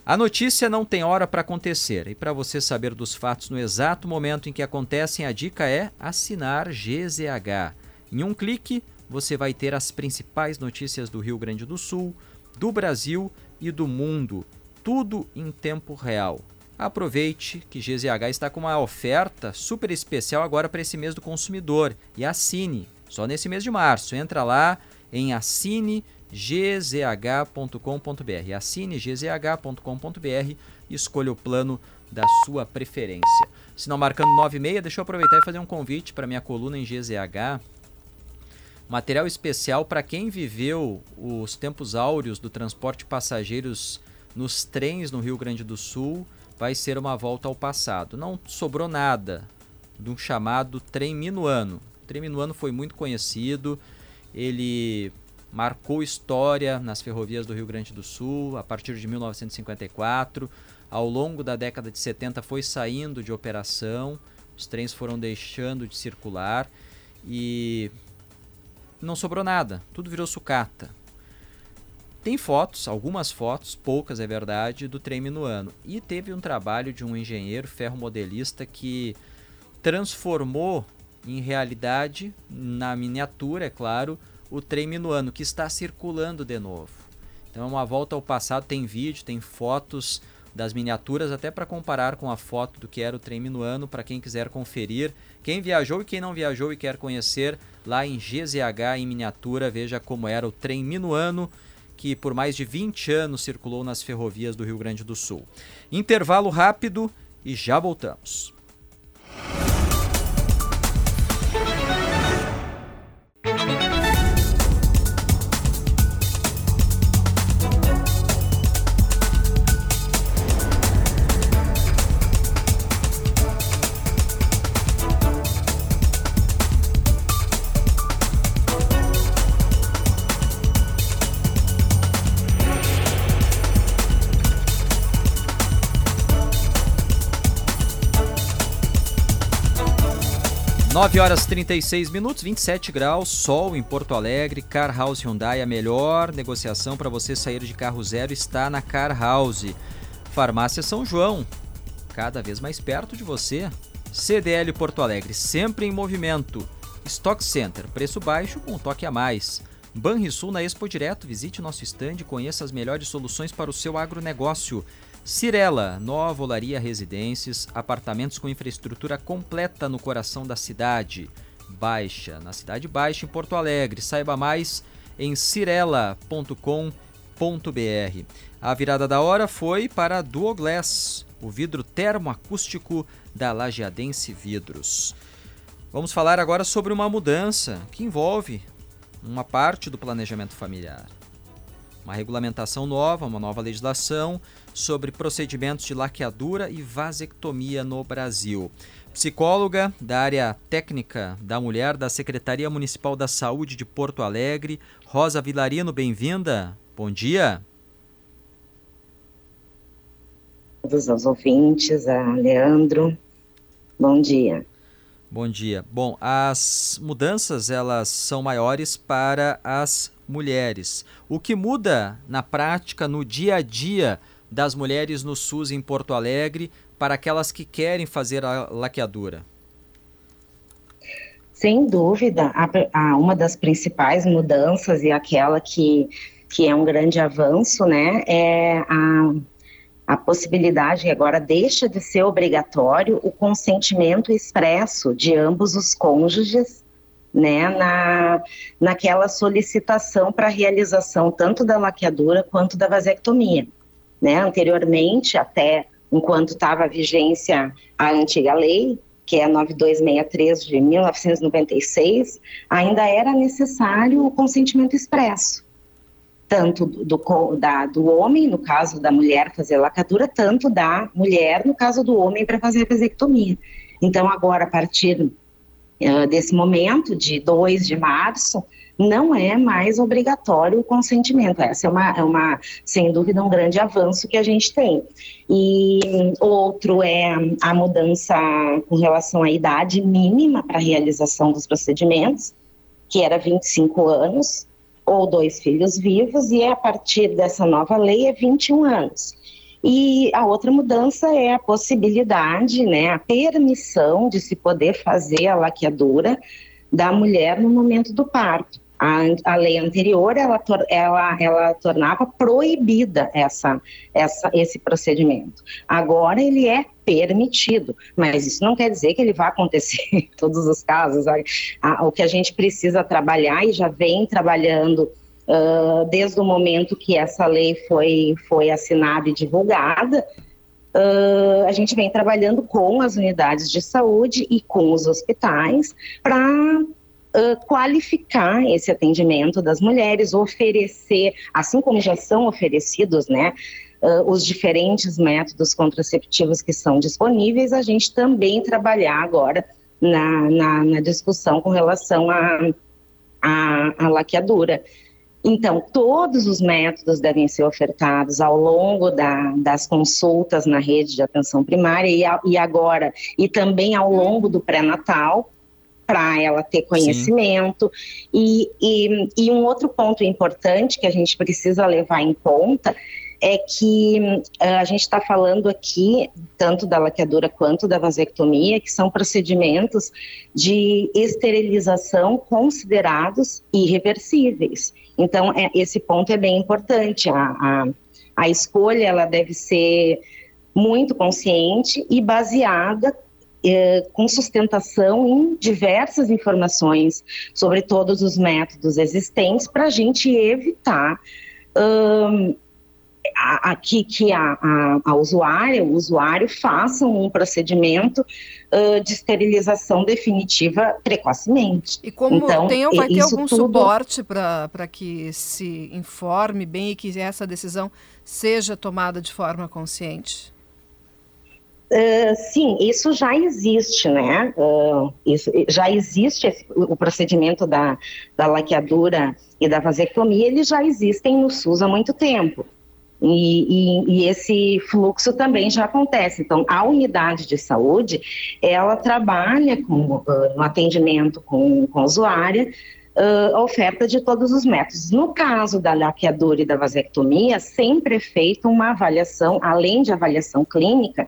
A notícia não tem hora para acontecer e para você saber dos fatos no exato momento em que acontecem, a dica é assinar GZH. Em um clique, você vai ter as principais notícias do Rio Grande do Sul, do Brasil e do mundo, tudo em tempo real. Aproveite que GZH está com uma oferta super especial agora para esse mês do consumidor e assine, só nesse mês de março. Entra lá em assinegzh.com.br. Assinegzh.com.br e escolha o plano da sua preferência. Não marcando 96, deixa eu aproveitar e fazer um convite para minha coluna em GZH Material especial para quem viveu os tempos áureos do transporte de passageiros nos trens no Rio Grande do Sul. Vai ser uma volta ao passado. Não sobrou nada de um chamado trem minuano. O trem minuano foi muito conhecido. Ele marcou história nas ferrovias do Rio Grande do Sul a partir de 1954. Ao longo da década de 70 foi saindo de operação, os trens foram deixando de circular e não sobrou nada, tudo virou sucata. Tem fotos, algumas fotos, poucas é verdade, do trem minuano. E teve um trabalho de um engenheiro ferromodelista que transformou em realidade, na miniatura, é claro, o trem minuano, que está circulando de novo. Então é uma volta ao passado, tem vídeo, tem fotos das miniaturas, até para comparar com a foto do que era o trem minuano, para quem quiser conferir. Quem viajou e quem não viajou e quer conhecer, lá em GZH em miniatura, veja como era o trem minuano que por mais de 20 anos circulou nas ferrovias do Rio Grande do Sul. Intervalo rápido e já voltamos. 9 horas 36 minutos, 27 graus, sol em Porto Alegre, Car House Hyundai, a melhor negociação para você sair de carro zero está na Car House. Farmácia São João, cada vez mais perto de você. CDL Porto Alegre, sempre em movimento. Stock Center, preço baixo com um toque a mais. Banrisul na Expo Direto, visite nosso stand e conheça as melhores soluções para o seu agronegócio. Cirela, nova olaria residências, apartamentos com infraestrutura completa no coração da cidade. Baixa, na Cidade Baixa, em Porto Alegre. Saiba mais em cirela.com.br. A virada da hora foi para Duoglass, o vidro termoacústico da Lajeadense Vidros. Vamos falar agora sobre uma mudança que envolve uma parte do planejamento familiar. Uma regulamentação nova, uma nova legislação sobre procedimentos de laqueadura e vasectomia no Brasil. Psicóloga da área técnica da mulher da Secretaria Municipal da Saúde de Porto Alegre, Rosa Vilarino, bem-vinda. Bom dia. Todos os ouvintes, a Leandro. Bom dia. Bom dia. Bom, as mudanças elas são maiores para as mulheres. O que muda na prática, no dia a dia das mulheres no SUS em Porto Alegre para aquelas que querem fazer a laqueadura? Sem dúvida, a, a, uma das principais mudanças e aquela que, que é um grande avanço, né, é a, a possibilidade, agora deixa de ser obrigatório, o consentimento expresso de ambos os cônjuges né, na, naquela solicitação para realização tanto da laqueadura quanto da vasectomia. né? Anteriormente, até enquanto estava a vigência a antiga lei, que é 9263 de 1996, ainda era necessário o consentimento expresso, tanto do, da, do homem, no caso da mulher fazer lacadura, tanto da mulher, no caso do homem, para fazer a vasectomia. Então, agora, a partir uh, desse momento, de 2 de março, não é mais obrigatório o consentimento. Essa é uma, é uma, sem dúvida, um grande avanço que a gente tem. E outro é a mudança com relação à idade mínima para realização dos procedimentos, que era 25 anos, ou dois filhos vivos, e a partir dessa nova lei é 21 anos. E a outra mudança é a possibilidade, né, a permissão de se poder fazer a laqueadura da mulher no momento do parto. A, a lei anterior ela, ela, ela tornava proibida essa, essa, esse procedimento. Agora ele é permitido, mas isso não quer dizer que ele vai acontecer em todos os casos. o que a gente precisa trabalhar e já vem trabalhando uh, desde o momento que essa lei foi, foi assinada e divulgada, Uh, a gente vem trabalhando com as unidades de saúde e com os hospitais para qualificar esse atendimento das mulheres, oferecer, assim como já são oferecidos, né, os diferentes métodos contraceptivos que são disponíveis, a gente também trabalhar agora na, na, na discussão com relação à a, a, a laqueadura. Então, todos os métodos devem ser ofertados ao longo da, das consultas na rede de atenção primária e, a, e agora, e também ao longo do pré-natal, para ela ter conhecimento. E, e, e, um outro ponto importante que a gente precisa levar em conta é que uh, a gente está falando aqui tanto da laqueadura quanto da vasectomia, que são procedimentos de esterilização considerados irreversíveis. Então, é, esse ponto é bem importante. A, a, a escolha ela deve ser muito consciente e baseada é, com sustentação em diversas informações sobre todos os métodos existentes para a gente evitar um, a, a, que, que a, a, a, usuária, o usuário façam um procedimento uh, de esterilização definitiva precocemente. E como então, tem, vai ter algum tudo... suporte para que se informe bem e que essa decisão seja tomada de forma consciente? Uh, sim, isso já existe, né? Uh, isso, já existe esse, o procedimento da, da laqueadura e da vasectomia, eles já existem no SUS há muito tempo. E, e, e, esse fluxo também já acontece. Então, a unidade de saúde, ela trabalha com, uh, no atendimento com, com a usuária, uh, a oferta de todos os métodos. No caso da laqueadura e da vasectomia, sempre é feita uma avaliação, além de avaliação clínica,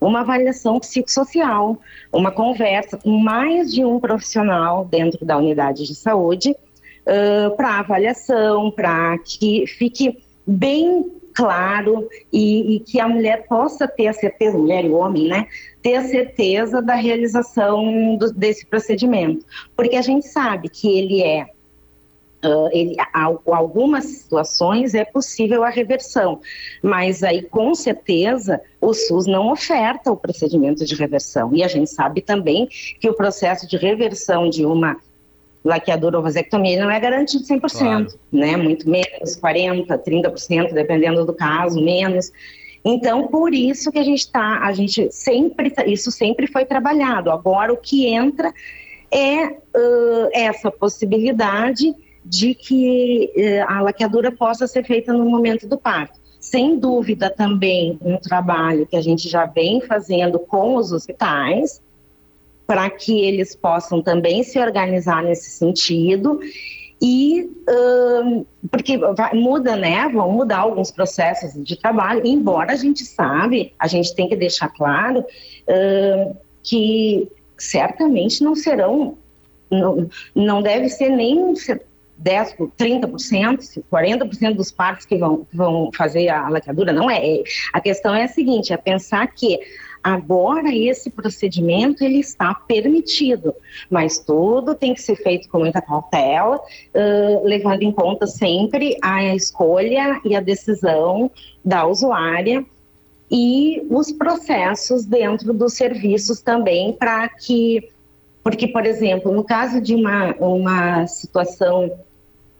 uma avaliação psicossocial, uma conversa com mais de um profissional dentro da unidade de saúde uh, para avaliação, para que fique bem claro e, e, que a mulher possa ter a certeza, mulher e homem, né, ter a certeza da realização do, desse procedimento, porque a gente sabe que ele é Uh, ele, algumas situações é possível a reversão, mas aí com certeza o SUS não oferta o procedimento de reversão. E a gente sabe também que o processo de reversão de uma laqueadura ou vasectomia não é garantido 100%, claro. né? Muito menos, 40%, 30%, dependendo do caso, menos. Então, por isso que a gente está, a gente sempre, tá, isso sempre foi trabalhado. Agora, o que entra é uh, essa possibilidade de que eh, a laqueadura possa ser feita no momento do parto. Sem dúvida também um trabalho que a gente já vem fazendo com os hospitais, para que eles possam também se organizar nesse sentido e porque vai, muda, né? Vão mudar alguns processos de trabalho, embora a gente sabe, a gente tem que deixar claro que certamente não serão, não, não deve ser nem 10, 30%, 40% dos partos que vão, vão fazer a laqueadura, não é. A questão é a seguinte, é pensar que agora esse procedimento ele está permitido, mas tudo tem que ser feito com muita cautela, uh, levando em conta sempre a escolha e a decisão da usuária e os processos dentro dos serviços também para que, porque, por exemplo, no caso de uma, uma situação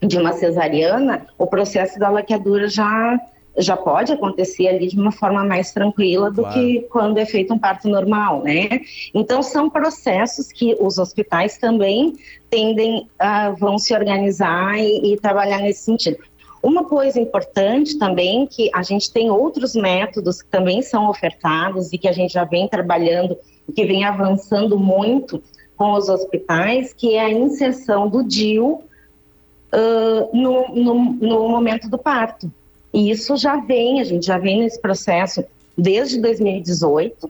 de uma cesariana, o processo da laqueadura já já pode acontecer ali de uma forma mais tranquila do claro. que quando é feito um parto normal, né? Então são processos que os hospitais também tendem a vão se organizar e, e trabalhar nesse sentido. Uma coisa importante também que a gente tem outros métodos que também são ofertados e que a gente já vem trabalhando, que vem avançando muito com os hospitais, que é a inserção do DIU uh, no, no, no momento do parto. E isso já vem, a gente já vem nesse processo desde 2018,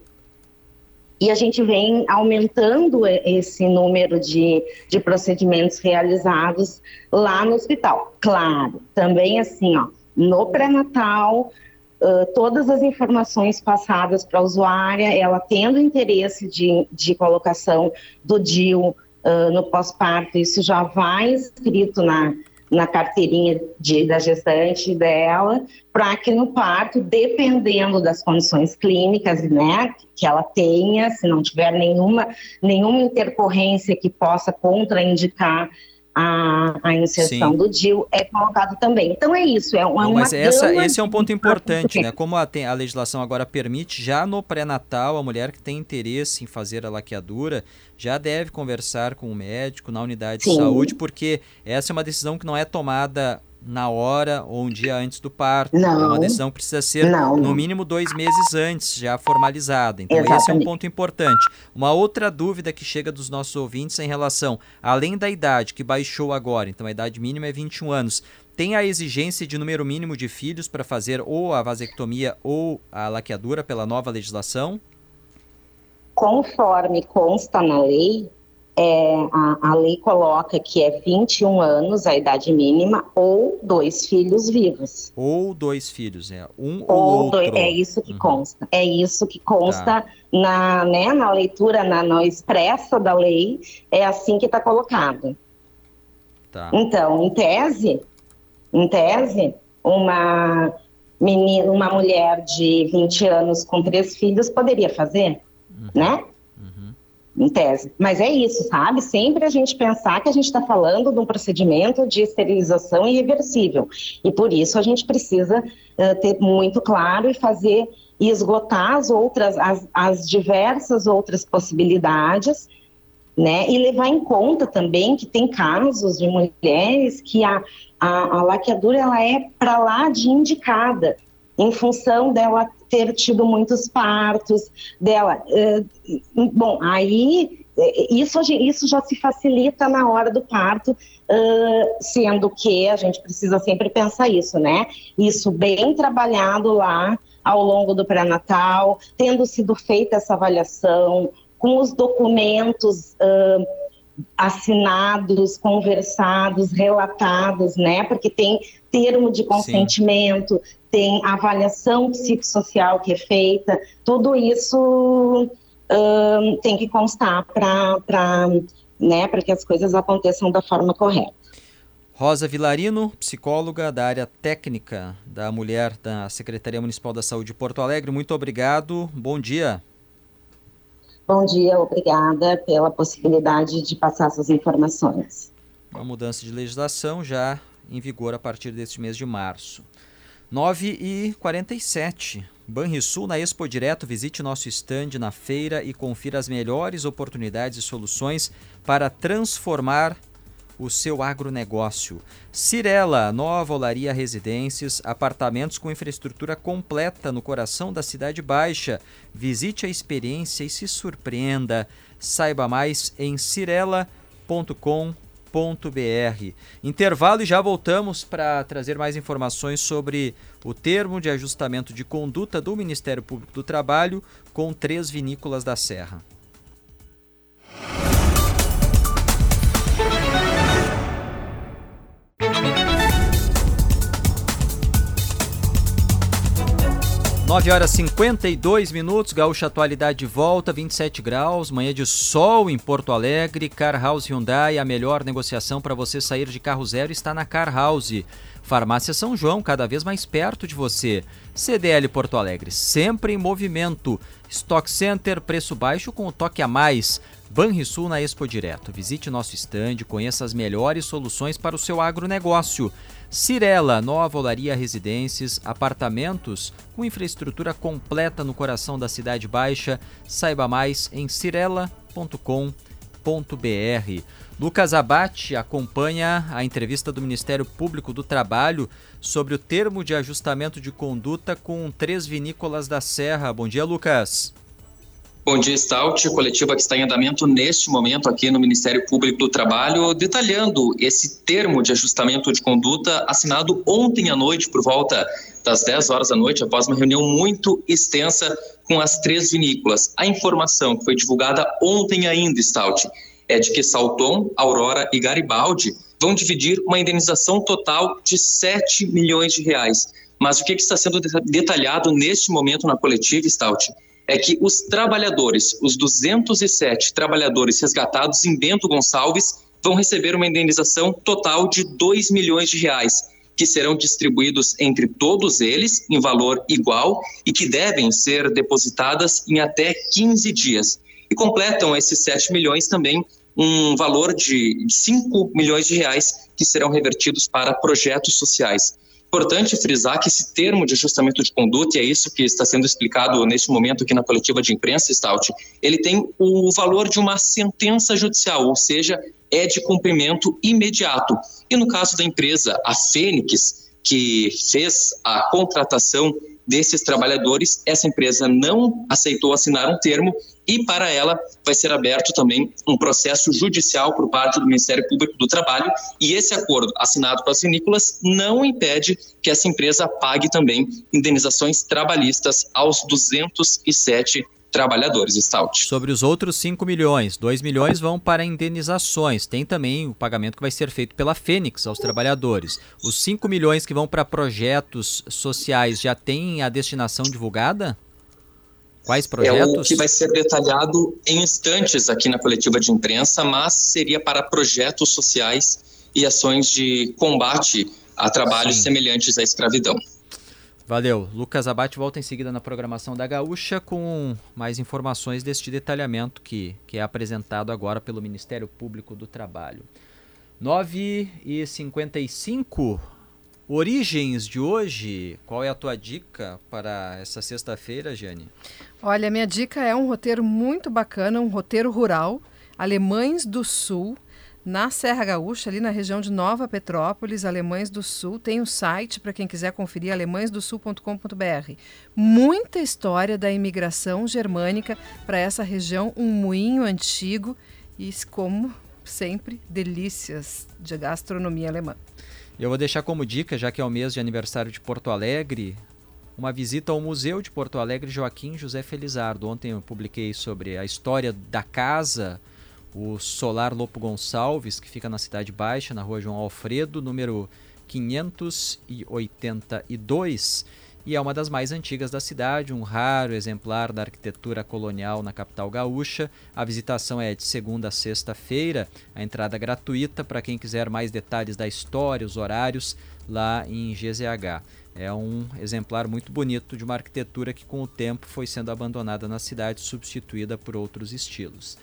e a gente vem aumentando esse número de, de procedimentos realizados lá no hospital. Claro, também assim, ó, no pré-natal, uh, todas as informações passadas para a usuária, ela tendo interesse de, de colocação do DIU uh, no pós-parto, isso já vai escrito na, na carteirinha de, da gestante dela, para que no parto, dependendo das condições clínicas, né, que ela tenha, se não tiver nenhuma, nenhuma intercorrência que possa contraindicar a, a inserção Sim. do DIL é colocado também. Então é isso, é uma, Mas essa, esse é um ponto importante, né? Como a, a legislação agora permite, já no pré-natal, a mulher que tem interesse em fazer a laqueadura já deve conversar com o médico na unidade Sim. de saúde, porque essa é uma decisão que não é tomada na hora ou um dia antes do parto. Não, é uma decisão que precisa ser não, no mínimo dois meses antes, já formalizada. Então Exatamente. esse é um ponto importante. Uma outra dúvida que chega dos nossos ouvintes é em relação, além da idade que baixou agora, então a idade mínima é 21 anos, tem a exigência de número mínimo de filhos para fazer ou a vasectomia ou a laqueadura pela nova legislação? Conforme consta na lei, é, a, a, lei coloca que é 21 anos a idade mínima ou dois filhos vivos. Ou dois filhos, é um ou, ou outro. Dois, é isso que uhum. consta. É isso que consta tá. na, né, na leitura, na, na expressa da lei, é assim que está colocado. Tá. Então, em tese, em tese, uma menina, uma mulher de 20 anos com três filhos poderia fazer, uhum. né? Em tese. Mas é isso, sabe? Sempre a gente pensar que a gente está falando de um procedimento de esterilização irreversível. E por isso a gente precisa uh, ter muito claro e fazer e esgotar as outras, as, as diversas outras possibilidades, né? E levar em conta também que tem casos de mulheres que a, a, a laqueadura ela é para lá de indicada em função dela ter tido muitos partos, dela. Uh, bom, aí eh, isso, isso já se facilita na hora do parto, sendo que a gente precisa sempre pensar isso, né? Isso bem trabalhado lá ao longo do pré-natal, tendo sido feita essa avaliação, com os documentos. Assinados, conversados, relatados, né? Porque tem termo de consentimento, Sim. tem avaliação psicossocial que é feita, tudo isso tem que constar para né, que as coisas aconteçam da forma correta. Rosa Vilarino, psicóloga da área técnica da mulher da Secretaria Municipal da Saúde de Porto Alegre, muito obrigado, bom dia. Bom dia, obrigada pela possibilidade de passar essas informações. Uma mudança de legislação já em vigor a partir deste mês de março. 9 e 47. Banrisul na Expo Direto, visite nosso estande na feira e confira as melhores oportunidades e soluções para transformar o seu agronegócio. Cirela, nova olaria residências, apartamentos com infraestrutura completa no coração da Cidade Baixa. Visite a experiência e se surpreenda. Saiba mais em cirela.com.br. Intervalo e já voltamos para trazer mais informações sobre o termo de ajustamento de conduta do Ministério Público do Trabalho com três vinícolas da Serra. 9 horas 52 minutos, Gaúcha Atualidade de volta, 27 graus, manhã de sol em Porto Alegre, Car House Hyundai, a melhor negociação para você sair de carro zero está na Car House. Farmácia São João, cada vez mais perto de você. CDL Porto Alegre, sempre em movimento. Stock Center, preço baixo com o toque a mais. Banrisul na Expo Direto. Visite nosso estande, conheça as melhores soluções para o seu agronegócio. Cirela, nova olaria residências, apartamentos com infraestrutura completa no coração da Cidade Baixa. Saiba mais em cirela.com.br. Lucas Abate acompanha a entrevista do Ministério Público do Trabalho sobre o termo de ajustamento de conduta com três vinícolas da Serra. Bom dia, Lucas. Bom dia, Stout, coletiva que está em andamento neste momento aqui no Ministério Público do Trabalho, detalhando esse termo de ajustamento de conduta assinado ontem à noite, por volta das 10 horas da noite, após uma reunião muito extensa com as três vinícolas. A informação que foi divulgada ontem ainda, Stout, é de que Salton, Aurora e Garibaldi vão dividir uma indenização total de 7 milhões de reais. Mas o que, está sendo detalhado neste momento na coletiva, Stout, é que os trabalhadores, os 207 trabalhadores resgatados em Bento Gonçalves, vão receber uma indenização total de 2 milhões de reais, que serão distribuídos entre todos eles em valor igual e que devem ser depositadas em até 15 dias e completam esses 7 milhões também um valor de 5 milhões de reais que serão revertidos para projetos sociais. Importante frisar que esse termo de ajustamento de conduta, e é isso que está sendo explicado neste momento aqui na coletiva de imprensa, Stout, ele tem o valor de uma sentença judicial, ou seja, é de cumprimento imediato. E no caso da empresa, a Fênix, que fez a contratação desses trabalhadores, essa empresa não aceitou assinar um termo e para ela vai ser aberto também um processo judicial por parte do Ministério Público do Trabalho e esse acordo assinado com as vinícolas não impede que essa empresa pague também indenizações trabalhistas aos 207 trabalhadores, Stout. Sobre os outros 5 milhões, 2 milhões vão para indenizações. Tem também o pagamento que vai ser feito pela Fênix aos trabalhadores. Os 5 milhões que vão para projetos sociais já têm a destinação divulgada? Quais projetos? É o que vai ser detalhado em instantes aqui na coletiva de imprensa, mas seria para projetos sociais e ações de combate a trabalhos Sim. semelhantes à escravidão. Valeu. Lucas Abate volta em seguida na programação da Gaúcha com mais informações deste detalhamento que, que é apresentado agora pelo Ministério Público do Trabalho. 9 e 55 Origens de hoje, qual é a tua dica para essa sexta-feira, Jane? Olha, minha dica é um roteiro muito bacana, um roteiro rural, Alemães do Sul, na Serra Gaúcha, ali na região de Nova Petrópolis, Alemães do Sul. Tem um site para quem quiser conferir, alemãesdosul.com.br. Muita história da imigração germânica para essa região, um moinho antigo e, como sempre, delícias de gastronomia alemã. Eu vou deixar como dica, já que é o mês de aniversário de Porto Alegre, uma visita ao Museu de Porto Alegre Joaquim José Felizardo. Ontem eu publiquei sobre a história da casa, o Solar Lopo Gonçalves, que fica na Cidade Baixa, na rua João Alfredo, número 582 e é uma das mais antigas da cidade, um raro exemplar da arquitetura colonial na capital gaúcha. A visitação é de segunda a sexta-feira, a entrada é gratuita para quem quiser mais detalhes da história, os horários lá em GZH. É um exemplar muito bonito de uma arquitetura que com o tempo foi sendo abandonada na cidade, substituída por outros estilos.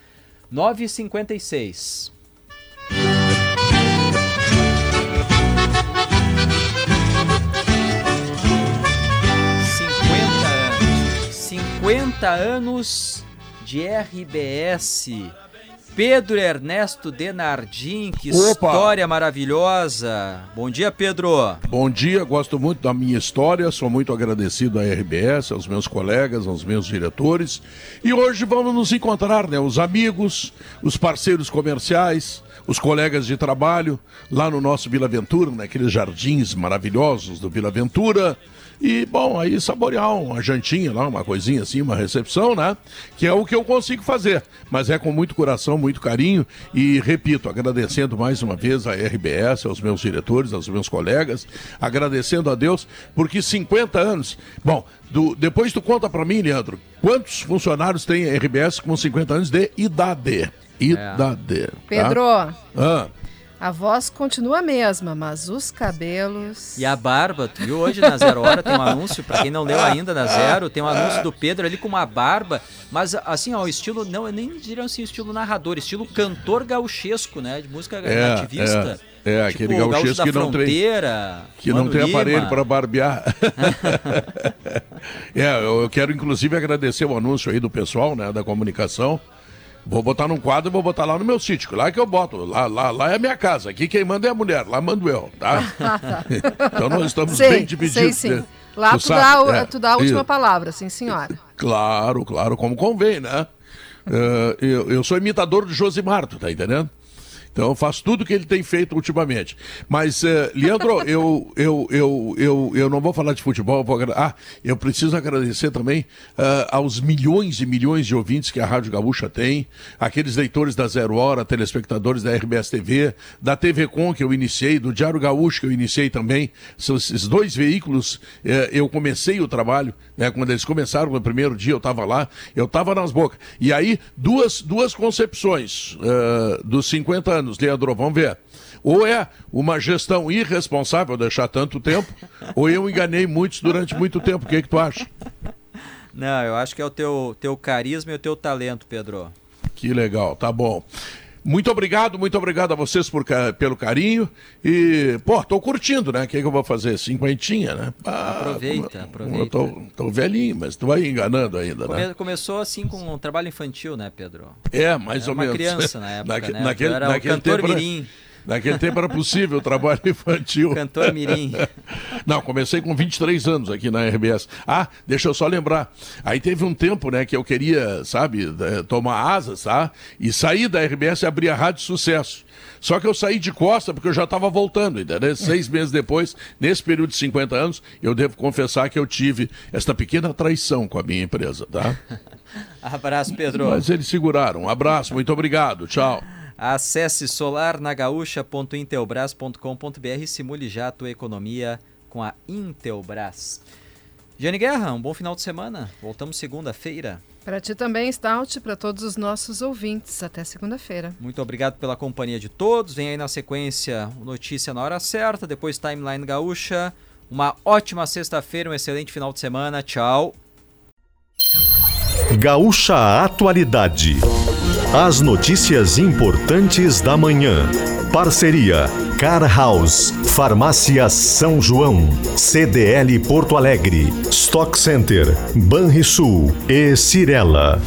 9h56. 50 anos de RBS. Pedro Ernesto Denardim, que Opa. história maravilhosa. Bom dia, Pedro. Bom dia, gosto muito da minha história, sou muito agradecido à RBS, aos meus colegas, aos meus diretores. E hoje vamos nos encontrar, né? Os amigos, os parceiros comerciais, os colegas de trabalho, lá no nosso Vila Ventura, naqueles jardins maravilhosos do Vila Ventura. E, bom, aí saborear uma jantinha lá, uma coisinha assim, uma recepção, né? Que é o que eu consigo fazer. Mas é com muito coração, muito carinho e, repito, agradecendo mais uma vez a RBS, aos meus diretores, aos meus colegas, agradecendo a Deus, porque 50 anos. Bom, do, depois tu conta para mim, Leandro, quantos funcionários tem a RBS com 50 anos de idade? Idade. Tá? Pedro, Ah, a voz continua a mesma, mas os cabelos. E a barba, tu viu hoje na Zero Hora tem um anúncio, pra quem não leu ainda na Zero, tem um anúncio do Pedro ali com uma barba, mas assim, ó, o estilo, não, eu nem diria assim, estilo narrador, estilo cantor gauchesco, né, de música É, nativista. é, é, Tipo aquele gauchesco da que não tem- Fronteira, que não tem Lima. aparelho para barbear. é, eu quero inclusive agradecer o anúncio aí do pessoal, né, da comunicação. Vou botar num quadro e vou botar lá no meu sítio. Lá que eu boto. Lá, lá, lá é a minha casa. Aqui quem manda é a mulher. Lá mando eu, tá? então nós estamos sei, bem divididos. Sei, sim. né? Lá tu, sabe? dá, o- É, tu dá a última isso. palavra, sim, senhora. Claro, claro, como convém, né? Eh, eu, eu sou imitador do Josimar, tu tá entendendo? Então eu faço tudo que ele tem feito ultimamente. Mas, eh, Leandro, eu, eu, eu, eu, eu não vou falar de futebol, eu vou ah, eu preciso agradecer também ah, aos milhões e milhões de ouvintes que a Rádio Gaúcha tem, aqueles leitores da Zero Hora, telespectadores da RBS TV, da TV Com que eu iniciei, do Diário Gaúcho que eu iniciei também. São esses dois veículos, eh, eu comecei o trabalho, né, quando eles começaram, no primeiro dia eu estava lá, eu estava nas bocas. E aí, duas, duas concepções eh, dos 50 anos, Leandro, vamos ver. Ou é uma gestão irresponsável deixar tanto tempo, ou eu enganei muitos durante muito tempo. O que, que tu acha? Não, eu acho que é o teu, teu carisma e o teu talento, Pedro. Que legal, tá bom. Muito obrigado, muito obrigado a vocês por, pelo carinho. E, pô, tô curtindo, né? O que, que eu vou fazer? Cinquentinha, né? Ah, Aproveita, como- Eu aproveita. tô, tô velhinho, mas tu vai enganando ainda, né? Come- começou assim com um trabalho infantil, né, Pedro? É, mais Era ou uma menos. criança na época, Naque- né? Naquele, era o naquele cantor tempo mirim. Naquele tempo era possível o trabalho infantil. Cantor mirim. Não, comecei com 23 anos aqui na RBS. Ah, deixa eu só lembrar. Aí teve um tempo, né, que eu queria, sabe, eh, tomar asas, tá? E sair da RBS e abrir a Rádio Sucesso. Só que eu saí de costa porque eu já estava voltando, entendeu? Seis meses depois, nesse período de 50 anos, eu devo confessar que eu tive esta pequena traição com a minha empresa, tá? Abraço, Pedro. Mas eles seguraram. Um abraço, muito obrigado. Tchau. Acesse solarnagaúcha.intelbras.com.br e simule já a tua economia com a Intelbras. Jane Guerra, um bom final de semana. Voltamos segunda-feira. Para ti também, Stout, para todos os nossos ouvintes. Até segunda-feira. Muito obrigado pela companhia de todos. Vem aí na sequência Notícia na Hora Certa, depois Timeline Gaúcha. Uma ótima sexta-feira, um excelente final de semana. Tchau. Gaúcha Atualidade. As notícias importantes da manhã. Parceria Car House, Farmácia São João, CDL Porto Alegre, Stock Center, Banrisul e Cirela.